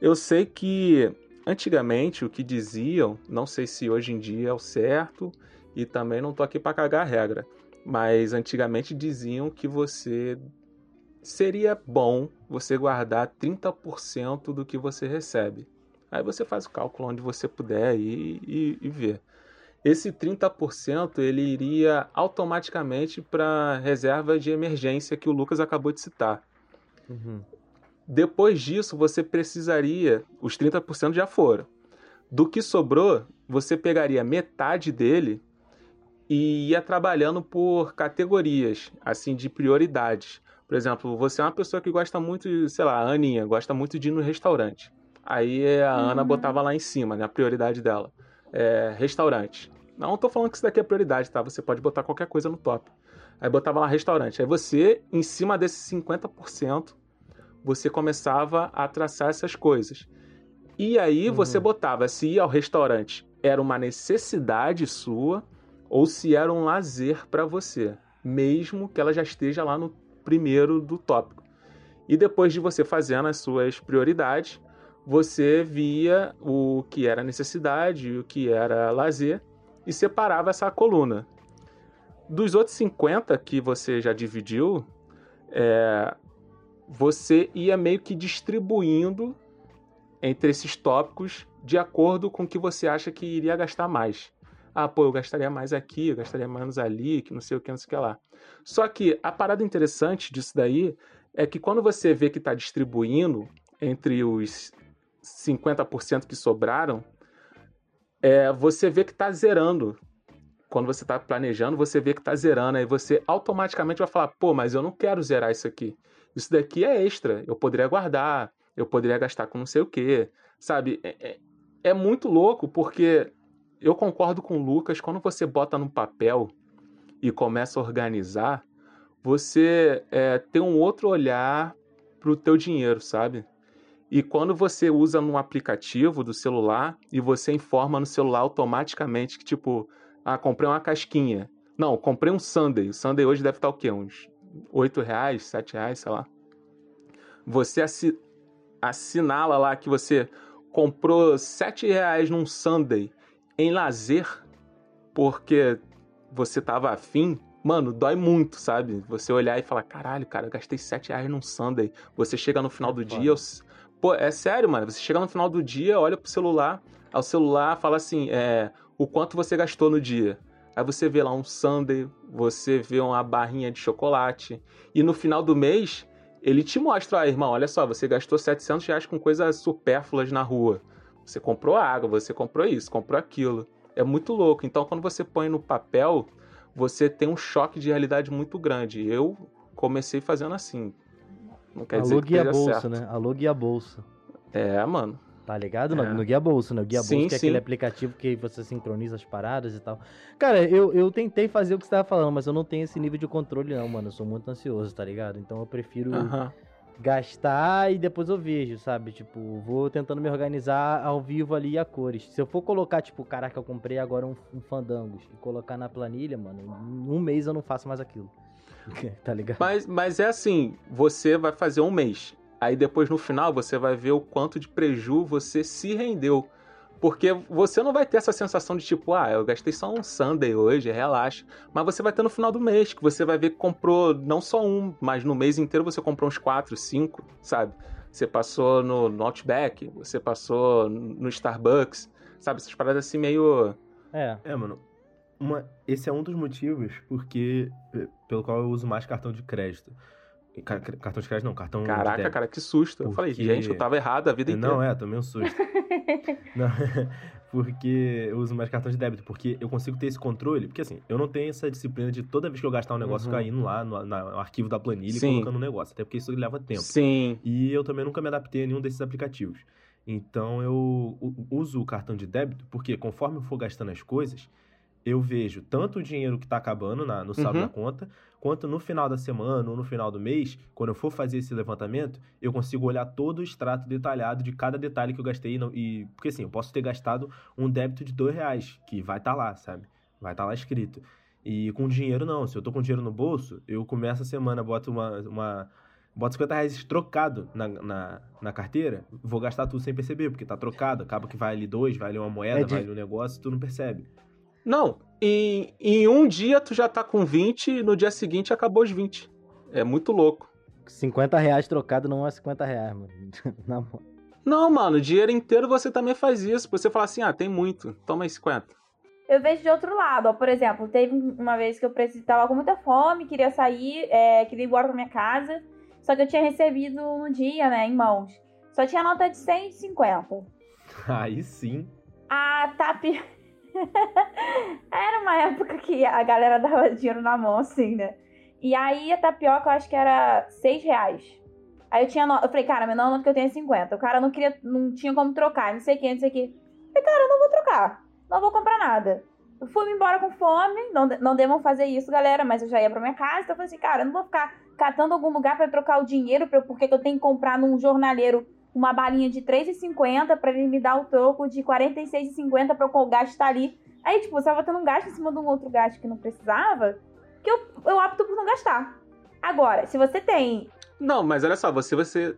Eu sei que antigamente o que diziam, não sei se hoje em dia é o certo, e também não tô aqui pra cagar a regra, mas antigamente diziam que você seria bom você guardar 30% do que você recebe. Aí você faz o cálculo onde você puder e, e, e ver. Esse 30% ele iria automaticamente para reserva de emergência que o Lucas acabou de citar. Depois disso, você precisaria, os 30% já foram. Do que sobrou, você pegaria metade dele e ia trabalhando por categorias, assim, de prioridades. Por exemplo, você é uma pessoa que gosta muito, sei lá, a Aninha, gosta muito de ir no restaurante. Aí a Ana Uhum. botava lá em cima, né, a prioridade dela. É, restaurante. Não tô falando que isso daqui é prioridade, tá? Você pode botar qualquer coisa no top. Aí botava lá restaurante. Aí você, em cima desses 50%, você começava a traçar essas coisas. E aí Uhum. você botava se ir ao restaurante era uma necessidade sua ou se era um lazer para você, mesmo que ela já esteja lá no primeiro do tópico. E depois de você fazendo as suas prioridades, você via o que era necessidade e o que era lazer e separava essa coluna. Dos outros 50 que você já dividiu, é, você ia meio que distribuindo entre esses tópicos de acordo com o que você acha que iria gastar mais. Ah, pô, eu gastaria mais aqui, eu gastaria menos ali, que não sei o que, não sei o que lá. Só que a parada interessante disso daí é que quando você vê que está distribuindo entre os 50% que sobraram, é, você vê que está zerando. Quando você está planejando, você vê que está zerando. Aí você automaticamente vai falar: pô, mas eu não quero zerar isso aqui. Isso daqui é extra. Eu poderia guardar, eu poderia gastar com não sei o que. Sabe? É, é, é muito louco porque eu concordo com o Lucas, quando você bota no papel e começa a organizar, você é, tem um outro olhar para o teu dinheiro, sabe? E quando você usa num aplicativo do celular e você informa no celular automaticamente que, tipo, ah, comprei uma casquinha. Não, comprei um Sunday. O Sunday hoje deve estar o quê? Uns 8 reais, 7 reais, sei lá. Você assi assinala lá que você comprou 7 reais num Sunday em lazer, porque você tava afim, mano, dói muito, sabe? Você olhar e falar, caralho, cara, eu gastei 7 reais num Sunday. Você chega no final do dia, eu... pô, é sério, mano. Você chega no final do dia, olha pro celular, ao celular fala assim, é, o quanto você gastou no dia. Aí você vê lá um sundae, você vê uma barrinha de chocolate. E no final do mês, ele te mostra, ah, irmão, olha só, você gastou 700 reais com coisas supérfluas na rua. Você comprou água, você comprou isso, comprou aquilo. É muito louco. Então, quando você põe no papel, você tem um choque de realidade muito grande. Eu comecei fazendo assim. Não quer dizer que a bolsa, certo. né? Alugue a bolsa. É, mano. Tá ligado? É. No, no Guia Bolsa, né? O Guia sim, Bolsa, que é sim. aquele aplicativo que você sincroniza as paradas e tal. Cara, eu, eu tentei fazer o que você tava falando, mas eu não tenho esse nível de controle, não, mano. Eu sou muito ansioso, tá ligado? Então eu prefiro uh -huh. gastar e depois eu vejo, sabe? Tipo, vou tentando me organizar ao vivo ali a cores. Se eu for colocar, tipo, caraca, eu comprei agora um, um Fandangos e colocar na planilha, mano, em um mês eu não faço mais aquilo. *laughs* tá ligado? Mas, mas é assim, você vai fazer um mês. Aí depois no final você vai ver o quanto de preju você se rendeu. Porque você não vai ter essa sensação de tipo, ah, eu gastei só um Sunday hoje, relaxa. Mas você vai ter no final do mês, que você vai ver que comprou não só um, mas no mês inteiro você comprou uns 4, 5, sabe? Você passou no, no Outback, você passou no Starbucks, sabe? Essas paradas assim meio. É. É, mano. Uma, esse é um dos motivos porque pelo qual eu uso mais cartão de crédito. Cartão de crédito não, cartão Caraca, de cara, que susto. Porque... Eu falei, gente, eu tava errado a vida inteira. Não, é, tomei um susto. *laughs* não, *laughs* porque eu uso mais cartão de débito, porque eu consigo ter esse controle. Porque assim, eu não tenho essa disciplina de toda vez que eu gastar um negócio Uhum. caindo lá no, na- no arquivo da planilha Sim. e colocando um negócio. Até porque isso leva tempo. Sim. E eu também nunca me adaptei a nenhum desses aplicativos. Então eu uso o cartão de débito porque conforme eu for gastando as coisas, eu vejo tanto o dinheiro que está acabando na- no saldo Uhum. da conta, quanto no final da semana ou no final do mês, quando eu for fazer esse levantamento, eu consigo olhar todo o extrato detalhado de cada detalhe que eu gastei. e porque assim, eu posso ter gastado um débito de dois reais, que vai estar lá, sabe? Vai estar lá escrito. E com dinheiro não. Se eu tô com dinheiro no bolso, eu começo a semana, boto uma, uma boto 50 reais trocado na, na, na carteira, vou gastar tudo sem perceber, porque tá trocado. Acaba que vai ali dois, vai ali uma moeda, É de- vai ali um negócio, tu não percebe. Não, em, em um dia tu já tá com 20 e no dia seguinte acabou os 20. É muito louco. 50 reais trocado não é 50 reais, mano. *laughs* Na moral. Não, mano, o dinheiro inteiro você também faz isso. Você fala assim, ah, tem muito, toma aí 50. Eu vejo de outro lado, ó. Por exemplo, teve uma vez que eu precisava com muita fome, queria sair, é, queria ir embora pra minha casa. Só que eu tinha recebido no dia, né, em mãos. Só tinha nota de 150. *laughs* Aí sim. A TAP. *laughs* era uma época que a galera dava dinheiro na mão, assim, né? E aí a tapioca eu acho que era 6 reais. Aí eu tinha. No... Eu falei, cara, meu nota que eu tenho é 50. O cara não queria. Não tinha como trocar, não sei o que, não sei o que. Falei, cara, eu não vou trocar. Não vou comprar nada. Eu fui embora com fome. Não, não devam fazer isso, galera, mas eu já ia pra minha casa. Então eu falei assim, cara, eu não vou ficar catando algum lugar pra trocar o dinheiro, pra, porque eu tenho que comprar num jornaleiro uma balinha de R$3,50 pra ele me dar o troco de R$46,50 pra eu gastar ali. Aí, tipo, você tava tendo um gasto em cima de um outro gasto que não precisava, que eu, eu opto por não gastar. Agora, se você tem. Não, mas olha só, você, você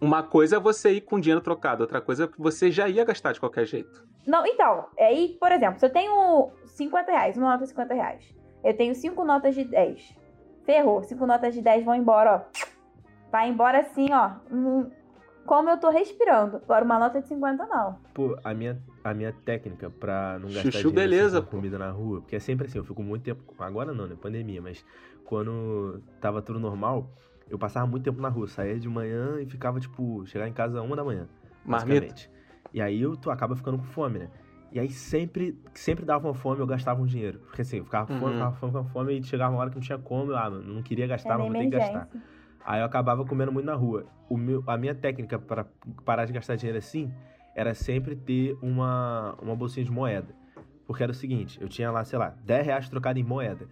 uma coisa é você ir com dinheiro trocado, outra coisa é que você já ia gastar de qualquer jeito. Não, então, aí, por exemplo, se eu tenho 50 reais, uma nota de 50 reais, eu tenho cinco notas de 10. Ferrou, cinco notas de 10 vão embora, ó. Vai embora assim, ó. hum, Como eu tô respirando. Agora, uma nota de 50, não. Pô, a minha, a minha técnica pra não gastar Chuchu, dinheiro beleza, assim, com pô. comida na rua, porque é sempre assim, eu fico muito tempo. Agora não, né? Pandemia, mas quando tava tudo normal, eu passava muito tempo na rua. Saía de manhã e ficava, tipo, chegar em casa uma da manhã. Marmita. basicamente. E aí eu, tu acaba ficando com fome, né? E aí sempre, sempre dava uma fome, eu gastava um dinheiro. Porque assim, eu ficava com fome, Uhum. ficava com fome, ficava com fome, e chegava uma hora que não tinha como, eu, ah, não queria gastar, é mas vou ter que gastar. Aí eu acabava comendo muito na rua. O meu, a minha técnica para parar de gastar dinheiro assim era sempre ter uma, uma bolsinha de moeda. Porque era o seguinte, eu tinha lá, sei lá, 10 reais trocado em moeda.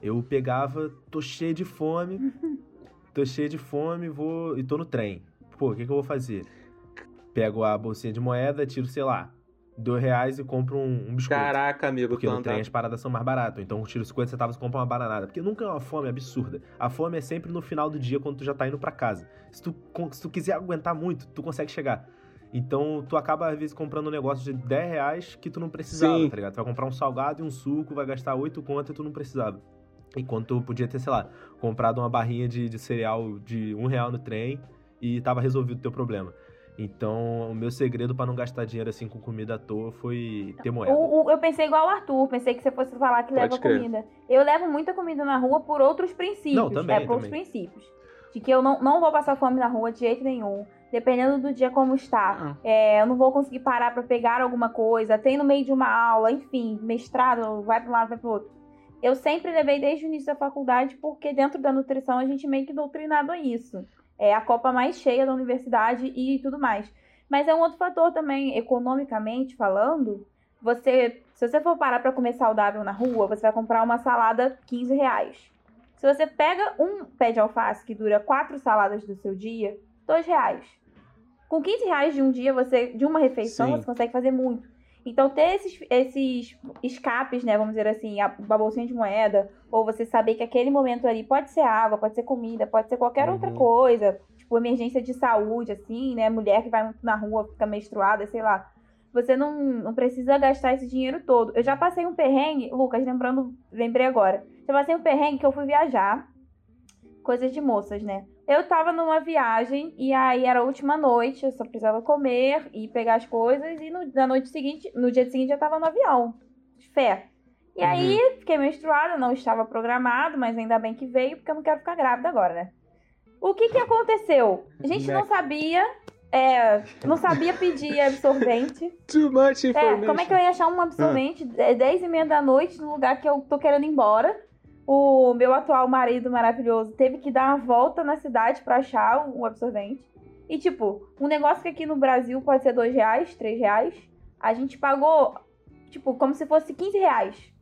Eu pegava, tô cheio de fome, *laughs* tô cheio de fome, vou e tô no trem. Pô, o que, que eu vou fazer? Pego a bolsinha de moeda, tiro, sei lá, 2 reais e compro um, um biscoito. Caraca, amigo, Porque no trem as paradas são mais baratas. Então eu tiro 50 centavos e compro uma bananada. Porque nunca é uma fome absurda. A fome é sempre no final do dia, quando tu já tá indo pra casa. Se tu, se tu quiser aguentar muito, tu consegue chegar. Então tu acaba, às vezes, comprando um negócio de 10 reais que tu não precisava, Sim. tá ligado? Tu vai comprar um salgado e um suco, vai gastar 8 conto e tu não precisava. Enquanto tu podia ter, sei lá, comprado uma barrinha de, de cereal de um real no trem e tava resolvido o teu problema. Então, o meu segredo pra não gastar dinheiro assim com comida à toa foi ter moeda. O- o- eu pensei igual o Arthur, pensei que você fosse falar que Pode leva crer. comida. Eu levo muita comida na rua por outros princípios. Não, também, é, por outros também. princípios. De que eu não, não vou passar fome na rua de jeito nenhum. Dependendo do dia como está. Ah, É, eu não vou conseguir parar pra pegar alguma coisa. Tem no meio de uma aula, enfim, mestrado, vai pra um lado, vai pro outro. Eu sempre levei desde o início da faculdade, porque dentro da nutrição a gente meio que doutrinado a isso. É a copa mais cheia da universidade e tudo mais. Mas é um outro fator também, economicamente falando. Você, se você for parar pra comer saudável na rua, você vai comprar uma salada 15 reais. Se você pega um pé de alface que dura quatro saladas do seu dia, 2 reais. Com 15 reais de um dia, você, de uma refeição, Sim. você consegue fazer muito. Então, ter esses, esses escapes, né? Vamos dizer assim, a, a bolsinha de moeda, ou você saber que aquele momento ali pode ser água, pode ser comida, pode ser qualquer outra Uhum. coisa. Tipo, emergência de saúde, assim, né? Mulher que vai muito na rua, fica menstruada, sei lá. Você não, não precisa gastar esse dinheiro todo. Eu já passei um perrengue, Lucas, lembrando, lembrei agora. Já passei um perrengue que eu fui viajar. Coisas de moças, né? Eu tava numa viagem e aí era a última noite, eu só precisava comer e pegar as coisas e no, na noite seguinte, no dia seguinte eu tava no avião. De fé. E Uhum. aí fiquei menstruada, não estava programado, mas ainda bem que veio, porque eu não quero ficar grávida agora, né? O que que aconteceu? A gente não sabia, é, não sabia pedir absorvente. *laughs* Too much É, information. como é que eu ia achar um absorvente é 10 e meia da noite no lugar que eu tô querendo ir embora? O meu atual marido maravilhoso teve que dar uma volta na cidade pra achar o absorvente. E, tipo, um negócio que aqui no Brasil pode ser 2 reais, 3 reais, a gente pagou, tipo, como se fosse 15 reais.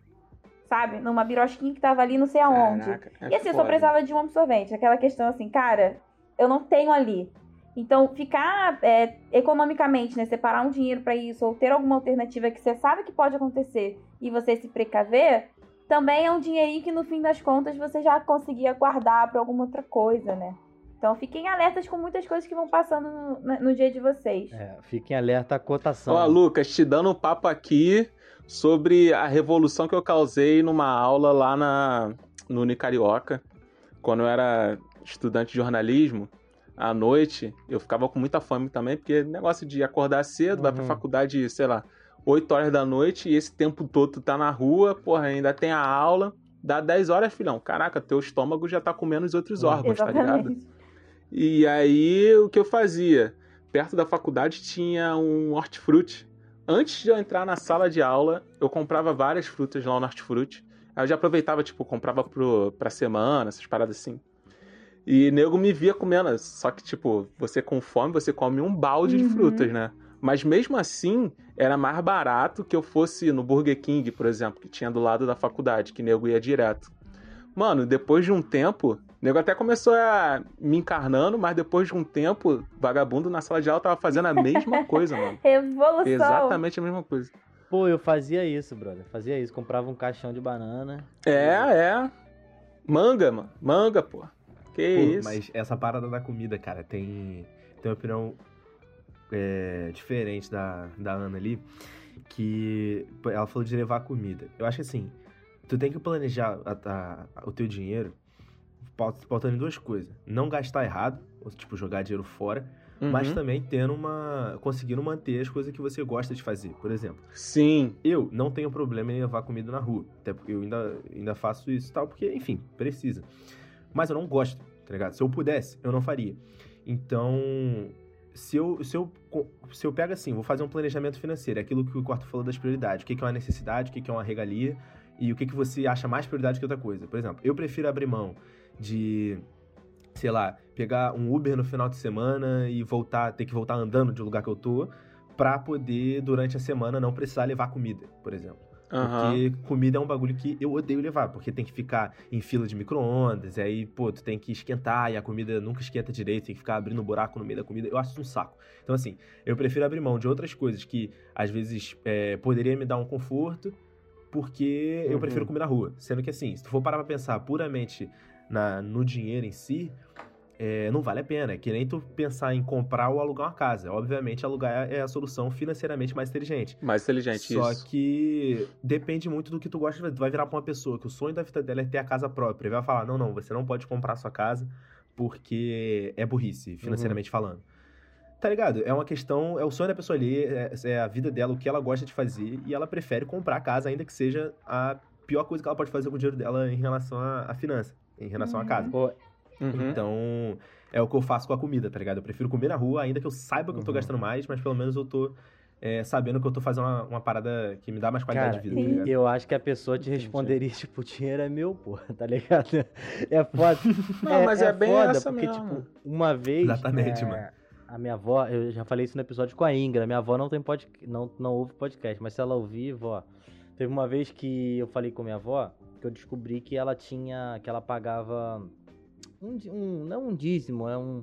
Sabe? Numa birosquinha que tava ali não sei aonde. Caraca, é E assim, eu só precisava de um absorvente. Aquela questão assim, cara, eu não tenho ali. Então, ficar é, economicamente, né? Separar um dinheiro pra isso, ou ter alguma alternativa que você sabe que pode acontecer e você se precaver, também é um dinheirinho que no fim das contas você já conseguia guardar pra alguma outra coisa, né? Então fiquem alertas com muitas coisas que vão passando no, no- dia de vocês. É, fiquem alerta à cotação. Ó, Lucas, te dando um papo aqui sobre a revolução que eu causei numa aula lá na, no Unicarioca. Quando eu era estudante de jornalismo, à noite, eu ficava com muita fome também, porque negócio de acordar cedo, vai pra Uhum. faculdade, sei lá, 8 horas da noite, e esse tempo todo tu tá na rua, porra, ainda tem a aula, dá 10 horas, filhão. Caraca, teu estômago já tá comendo os outros órgãos, tá ligado? Exatamente. E aí, o que eu fazia? Perto da faculdade tinha um hortifruti. Antes de eu entrar na sala de aula, eu comprava várias frutas lá no hortifruti. Aí eu já aproveitava, tipo, comprava pro, pra semana, essas paradas assim. E nego me via comendo. Só que, tipo, você com fome, você come um balde de Uhum. frutas, né? Mas mesmo assim, era mais barato que eu fosse no Burger King, por exemplo, que tinha do lado da faculdade, que nego ia direto. Mano, depois de um tempo, o nego até começou a me encarnando, mas depois de um tempo, vagabundo na sala de aula tava fazendo a mesma *laughs* coisa, mano. Revolução. Exatamente a mesma coisa. Pô, eu fazia isso, brother. Fazia isso. Comprava um caixão de banana. É, é. Manga, mano. Manga, pô. Que Pô, isso. mas essa parada da comida, cara, tem, tenho uma opinião é, diferente da, da Ana ali, que ela falou de levar comida. Eu acho que assim, tu tem que planejar a- a- o teu dinheiro paut- pautando em duas coisas. Não gastar errado, ou, tipo, jogar dinheiro fora, mas Uhum. também tendo uma. conseguindo manter as coisas que você gosta de fazer. Por exemplo, Sim. eu não tenho problema em levar comida na rua. Até porque eu ainda, ainda faço isso e tal, porque, enfim, precisa. Mas eu não gosto, tá ligado? Se eu pudesse, eu não faria. Então, se eu, se eu, se eu pego assim, vou fazer um planejamento financeiro, é aquilo que o Corto falou das prioridades. O que que é uma necessidade, o que que é uma regalia e o que que você acha mais prioridade que outra coisa. Por exemplo, eu prefiro abrir mão de, sei lá, pegar um Uber no final de semana e voltar, ter que voltar andando de lugar que eu tô, pra poder, durante a semana, não precisar levar comida, por exemplo. Porque comida é um bagulho que eu odeio levar, porque tem que ficar em fila de micro-ondas, e aí, pô, tu tem que esquentar e a comida nunca esquenta direito, tem que ficar abrindo buraco no meio da comida. Eu acho isso um saco. Então, assim, eu prefiro abrir mão de outras coisas que às vezes é, poderia me dar um conforto, porque eu Uhum. prefiro comer na rua. Sendo que, assim, se tu for parar pra pensar puramente na, no dinheiro em si, é, não vale a pena. É que nem tu pensar em comprar ou alugar uma casa. Obviamente, alugar é a solução financeiramente mais inteligente. Mais inteligente Só isso. que depende muito do que tu gosta de fazer. Tu vai virar pra uma pessoa que o sonho da vida dela é ter a casa própria. E vai falar: não, não, você não pode comprar a sua casa porque é burrice, financeiramente falando. Tá ligado? É uma questão, é o sonho da pessoa ali, é, é a vida dela, o que ela gosta de fazer, e ela prefere comprar a casa, ainda que seja a pior coisa que ela pode fazer com o dinheiro dela em relação à, à finança, em relação à Uhum. casa. Pô, Uhum. Então, é o que eu faço com a comida, tá ligado? Eu prefiro comer na rua, ainda que eu saiba que eu tô Uhum. gastando mais, mas pelo menos eu tô é, sabendo que eu tô fazendo uma, uma parada que me dá mais qualidade Cara, de vida, tá eu acho que a pessoa te Entendi. responderia, *laughs* tipo, o dinheiro é meu, pô, *laughs* tá ligado? É foda. *laughs* Não, mas é bem foda, essa porque, mesmo. tipo, uma vez. Exatamente, é, mano. A minha avó, eu já falei isso no episódio com a Ingra. Minha avó não tem podcast, não, não ouve podcast, mas se ela ouvir, vó. Teve uma vez que eu falei com minha avó que eu descobri que ela tinha. que ela pagava. Um, um- não um dízimo, é um.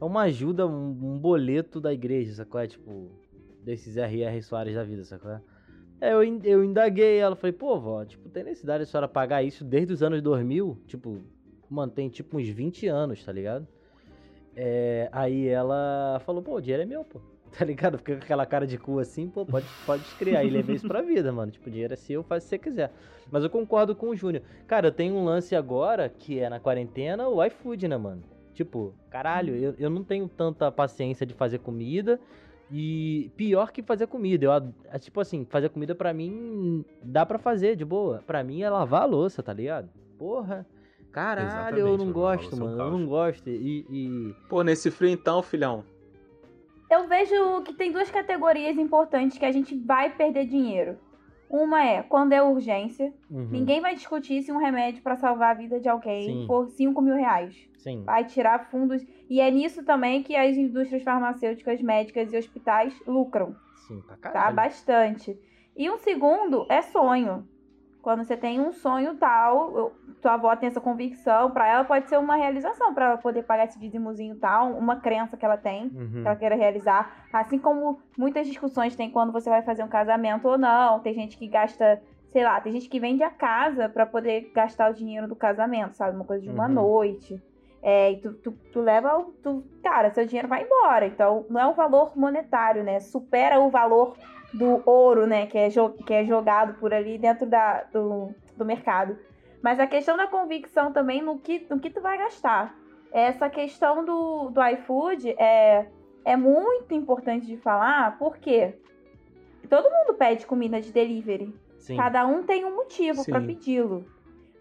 É uma ajuda, um, um boleto da igreja, sacou? É tipo. Desses R.R. Soares da vida, sacou? É, eu, eu indaguei ela, falei, pô, vó, tipo, tem necessidade da senhora pagar isso desde os anos 2000? Tipo, mantém tipo uns 20 anos, tá ligado? É, aí ela falou, pô, o dinheiro é meu, pô. *laughs* Tá ligado? Fica com aquela cara de cu assim, pô, pode, pode criar. E levei isso pra vida, mano. Tipo, dinheiro é seu, faz o que você quiser. Mas eu concordo com o Júnior. Cara, eu tenho um lance agora, que é na quarentena, o iFood, né, mano? Tipo, caralho, eu, eu não tenho tanta paciência de fazer comida. E pior que fazer comida. Eu, é tipo assim, fazer comida pra mim dá pra fazer de boa. Pra mim é lavar a louça, tá ligado? Porra. Caralho, eu Exatamente, não lavar a gosto, é mano. Eu não gosto. E, e- Pô, nesse frio então, filhão. Eu vejo que tem duas categorias importantes que a gente vai perder dinheiro. Uma é quando é urgência. Uhum. Ninguém vai discutir se um remédio pra salvar a vida de alguém Sim. for 5 mil reais. Sim. Vai tirar fundos. E é nisso também que as indústrias farmacêuticas, médicas e hospitais lucram. Sim, pra Tá? caralho. Bastante. E um segundo é sonho. Quando você tem um sonho tal, eu- tua avó tem essa convicção, pra ela pode ser uma realização, pra ela poder pagar esse dízimozinho tal, uma crença que ela tem Uhum. que ela queira realizar. Assim como muitas discussões tem quando você vai fazer um casamento ou não. Tem gente que gasta, sei lá, tem gente que vende a casa pra poder gastar o dinheiro do casamento, sabe? Uma coisa de uma Uhum. noite. É, e tu, tu, tu leva. o- Tu, cara, seu dinheiro vai embora. Então, não é o valor monetário, né? Supera o valor do ouro, né? Que é, que é jogado por ali dentro da, do, do mercado. Mas a questão da convicção também no que, no que tu vai gastar. Essa questão do, do iFood é, é muito importante de falar, porque todo mundo pede comida de delivery. Sim. Cada um tem um motivo para pedi-lo.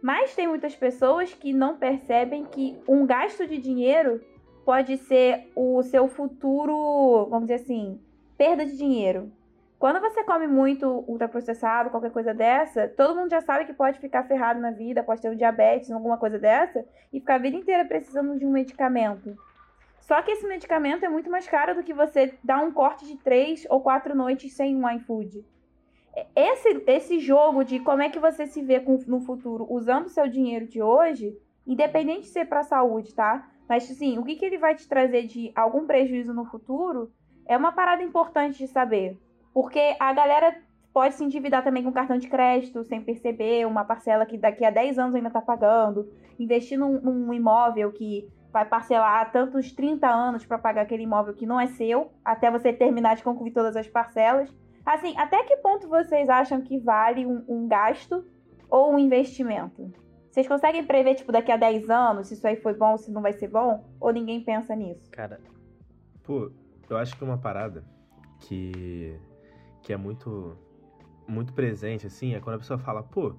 Mas tem muitas pessoas que não percebem que um gasto de dinheiro pode ser o seu futuro, vamos dizer assim, perda de dinheiro. Quando você come muito ultraprocessado, qualquer coisa dessa, todo mundo já sabe que pode ficar ferrado na vida, pode ter um diabetes, alguma coisa dessa, e ficar a vida inteira precisando de um medicamento. Só que esse medicamento é muito mais caro do que você dar um corte de três ou quatro noites sem um iFood. Esse, esse jogo de como é que você se vê com- no futuro usando o seu dinheiro de hoje, independente de ser para saúde, tá? Mas assim, o que, que ele vai te trazer de algum prejuízo no futuro é uma parada importante de saber. Porque a galera pode se endividar também com cartão de crédito sem perceber, uma parcela que daqui a 10 anos ainda tá pagando, investir num, num imóvel que vai parcelar tantos 30 anos para pagar aquele imóvel que não é seu, até você terminar de concluir todas as parcelas. Assim, até que ponto vocês acham que vale um, um gasto ou um investimento? Vocês conseguem prever, tipo, daqui a 10 anos, se isso aí foi bom, se não vai ser bom? Ou ninguém pensa nisso? Cara, Pô, eu acho que uma parada que, que é muito, muito presente, assim, é quando a pessoa fala, pô,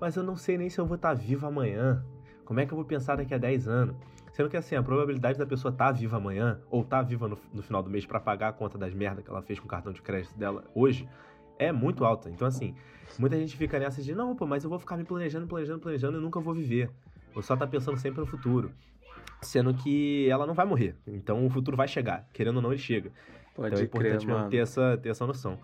mas eu não sei nem se eu vou estar vivo amanhã. Como é que eu vou pensar daqui a 10 anos? Sendo que, assim, a probabilidade da pessoa estar viva amanhã, ou estar viva no, no final do mês pra pagar a conta das merdas que ela fez com o cartão de crédito dela hoje, é muito alta. Então, assim, muita gente fica nessa de, não, pô, mas eu vou ficar me planejando, planejando, planejando e nunca vou viver. Ou só tá pensando sempre no futuro. Sendo que ela não vai morrer. Então o futuro vai chegar. Querendo ou não, ele chega. Pode então é crer, importante ter essa, ter essa noção.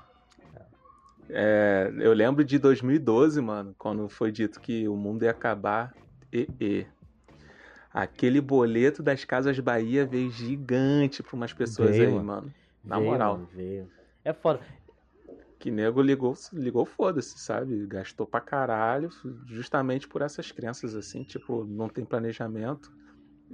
É, eu lembro de 2012, mano, quando foi dito que o mundo ia acabar. E, e. Aquele boleto das Casas Bahia veio gigante pra umas pessoas Veio, aí, mano. mano. Na veio, moral. mano, veio. É foda. Que nego ligou, ligou foda-se, sabe? Gastou pra caralho, justamente por essas crenças assim, tipo, não tem planejamento.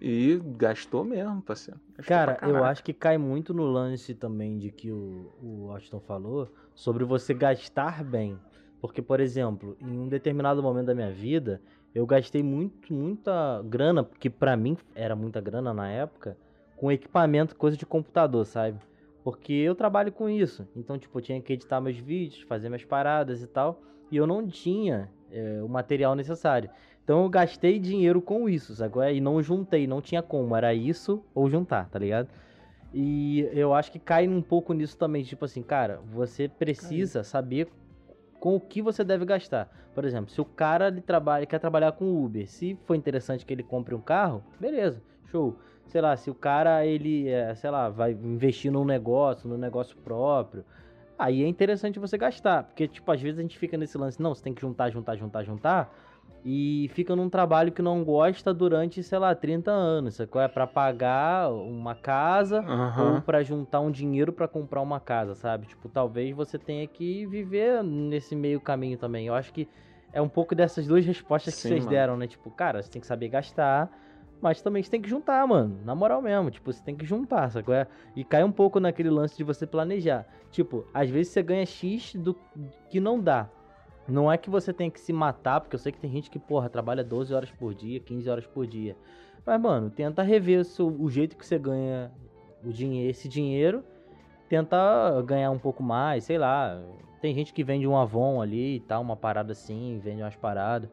E gastou mesmo, parceiro. Gastou Cara, eu acho que cai muito no lance também de que o, o Austin falou sobre você gastar bem. Porque, por exemplo, em um determinado momento da minha vida, eu gastei muito, muita grana, que pra mim era muita grana na época, com equipamento, coisa de computador, sabe? Porque eu trabalho com isso. Então, tipo, eu tinha que editar meus vídeos, fazer minhas paradas e tal. E eu não tinha é, o material necessário. Então eu gastei dinheiro com isso, sabe? E não juntei, não tinha como. Era isso ou juntar, tá ligado? E eu acho que cai um pouco nisso também. Tipo assim, cara, você precisa saber com o que você deve gastar. Por exemplo, se o cara ele trabalha, quer trabalhar com Uber, se for interessante que ele compre um carro, beleza, show. Sei lá, se o cara ele, é, sei lá, vai investir num negócio, num negócio próprio, aí é interessante você gastar, porque tipo às vezes a gente fica nesse lance, não, você tem que juntar, juntar, juntar, juntar, e fica num trabalho que não gosta durante, sei lá, 30 anos, sacou? É pra pagar uma casa Aham. ou pra juntar um dinheiro pra comprar uma casa, sabe? Tipo, talvez você tenha que viver nesse meio caminho também. Eu acho que é um pouco dessas duas respostas que Sim, vocês mano. deram, né? Tipo, cara, você tem que saber gastar, mas também você tem que juntar, mano. Na moral mesmo, tipo, você tem que juntar, sacou? É? E cai um pouco naquele lance de você planejar. Tipo, às vezes você ganha X do que não dá. Não é que você tem que se matar, porque eu sei que tem gente que, porra, trabalha 12 horas por dia, 15 horas por dia. Mas, mano, tenta rever o, seu- o jeito que você ganha o dinheiro, esse dinheiro. Tenta ganhar um pouco mais, sei lá. Tem gente que vende um Avon ali e tal, uma parada assim, vende umas paradas.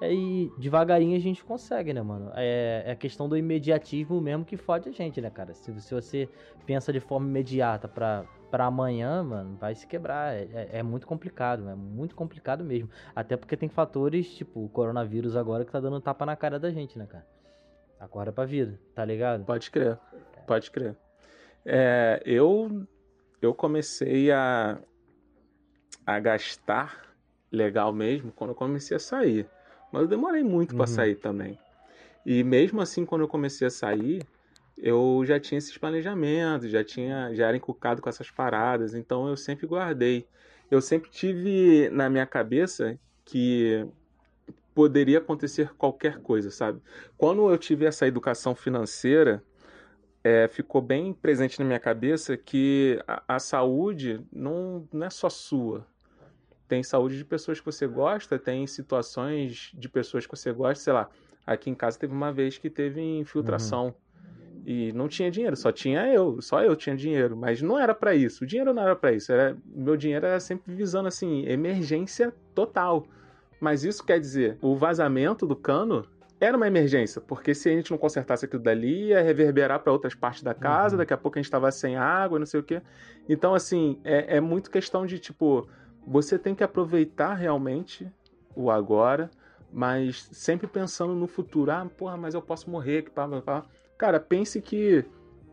E devagarinho a gente consegue, né, mano? É, é a questão do imediatismo mesmo que fode a gente, né, cara? Se, se você pensa de forma imediata pra, pra amanhã, mano, vai se quebrar. É, é- é muito complicado, é muito complicado mesmo. Até porque tem fatores, tipo, o coronavírus agora que tá dando tapa na cara da gente, né, cara? Acorda pra vida, tá ligado? Pode crer, pode crer. É, eu, eu comecei a, a gastar legal mesmo quando eu comecei a sair. Mas eu demorei muito Uhum. sair também. E mesmo assim, quando eu comecei a sair, eu já tinha esses planejamentos, já tinha, já era encucado com essas paradas, então eu sempre guardei. Eu sempre tive na minha cabeça que poderia acontecer qualquer coisa, sabe? Quando eu tive essa educação financeira, é, ficou bem presente na minha cabeça que a, a saúde não, não é só sua. Tem saúde de pessoas que você gosta, tem situações de pessoas que você gosta, sei lá. Aqui em casa teve uma vez que teve infiltração e não tinha dinheiro, só tinha eu, só eu tinha dinheiro, mas não era pra isso. O dinheiro não era pra isso, era meu dinheiro era sempre visando assim emergência total. Mas isso quer dizer, o vazamento do cano era uma emergência, porque se a gente não consertasse aquilo dali, ia reverberar para outras partes da casa, Uhum. daqui a pouco a gente estava sem água, não sei o quê. Então, assim, é, é muito questão de, tipo, você tem que aproveitar realmente o agora, mas sempre pensando no futuro. Ah, porra, mas eu posso morrer, que pá, pá, pá. Cara, pense que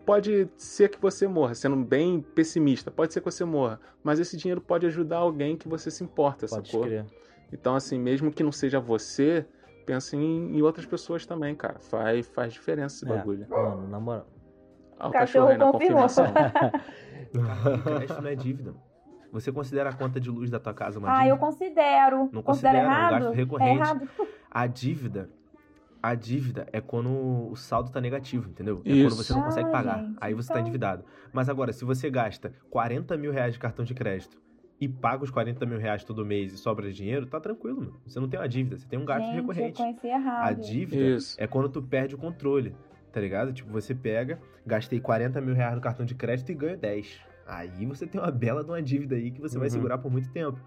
pode ser que você morra, sendo bem pessimista, pode ser que você morra, mas esse dinheiro pode ajudar alguém que você se importa, Pode sacou? crer. Então, assim, mesmo que não seja você, pensa em, em outras pessoas também, cara. Faz, faz diferença esse É, bagulho. mano, na moral. Ah, o Cachorro cachorro aí na. Crédito *laughs* não é dívida. Você considera a conta de luz da tua casa uma Ah, eu dívida? considero. Não considero considera, é um errado? gasto recorrente. É errado. A dívida a dívida é quando o saldo tá negativo, entendeu? É Isso. quando você não consegue Ah, pagar. gente, Aí você tá então- endividado. Mas agora, se você gasta 40 mil reais de cartão de crédito e paga os 40 mil reais todo mês e sobra dinheiro, tá tranquilo, mano. Você não tem uma dívida, você tem um gasto Gente, eu recorrente. conheci errado. A dívida Isso. é quando tu perde o controle, tá ligado? Tipo, você pega, gastei 40 mil reais no cartão de crédito e ganho 10. Aí você tem uma bela de uma dívida aí que você vai Uhum. segurar por muito tempo.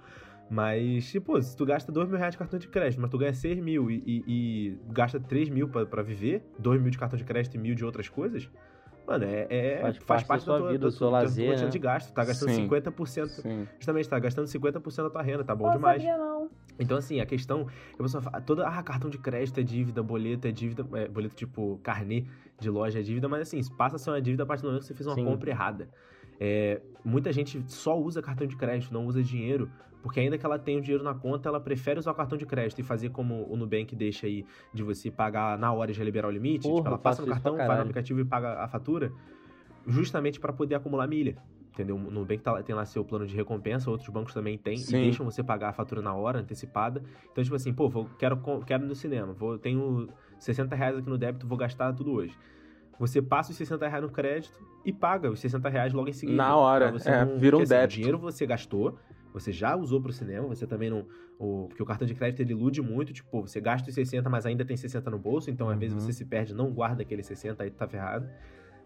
Mas, tipo, se tu gasta 2 mil reais de cartão de crédito, mas tu ganha 6 mil e, e- e gasta 3 mil pra, pra viver, 2 mil de cartão de crédito e mil de outras coisas, mano, é, é- Faz faz, parte da sua tua, vida, do, do seu da tua lazer, né? de gasto. Tá gastando Sim. 50%. Sim. Justamente, tá gastando 50% da tua renda, tá bom Não demais. sabia, não. Então, assim, a questão que a pessoa fala, toda, ah, cartão de crédito é dívida, boleto é dívida, é, boleto tipo carnê de loja é dívida, mas assim, passa a ser uma dívida a partir do momento que você fez uma Sim. compra errada. É, muita gente só usa cartão de crédito, não usa dinheiro, porque ainda que ela tenha o dinheiro na conta, ela prefere usar o cartão de crédito e fazer como o Nubank deixa aí, de você pagar na hora e já liberar o limite, Porra, tipo, ela passa no cartão, vai no aplicativo e paga a fatura, justamente para poder acumular milha. Entendeu? O Nubank tá, tem lá seu plano de recompensa, outros bancos também têm, Sim. e deixam você pagar a fatura na hora, antecipada. Então, tipo assim, pô, vou, quero, quero ir no cinema, vou, tenho 60 reais aqui no débito, vou gastar tudo hoje. Você passa os 60 reais no crédito e paga os 60 reais logo em seguida. Na hora, você é, não- vira um assim, débito. O dinheiro você gastou, você já usou pro cinema, você também não. O, porque o cartão de crédito ele ilude muito, tipo, você gasta os 60, mas ainda tem 60 no bolso, então às vezes Uhum. você se perde, não guarda aquele 60, aí tu tá ferrado.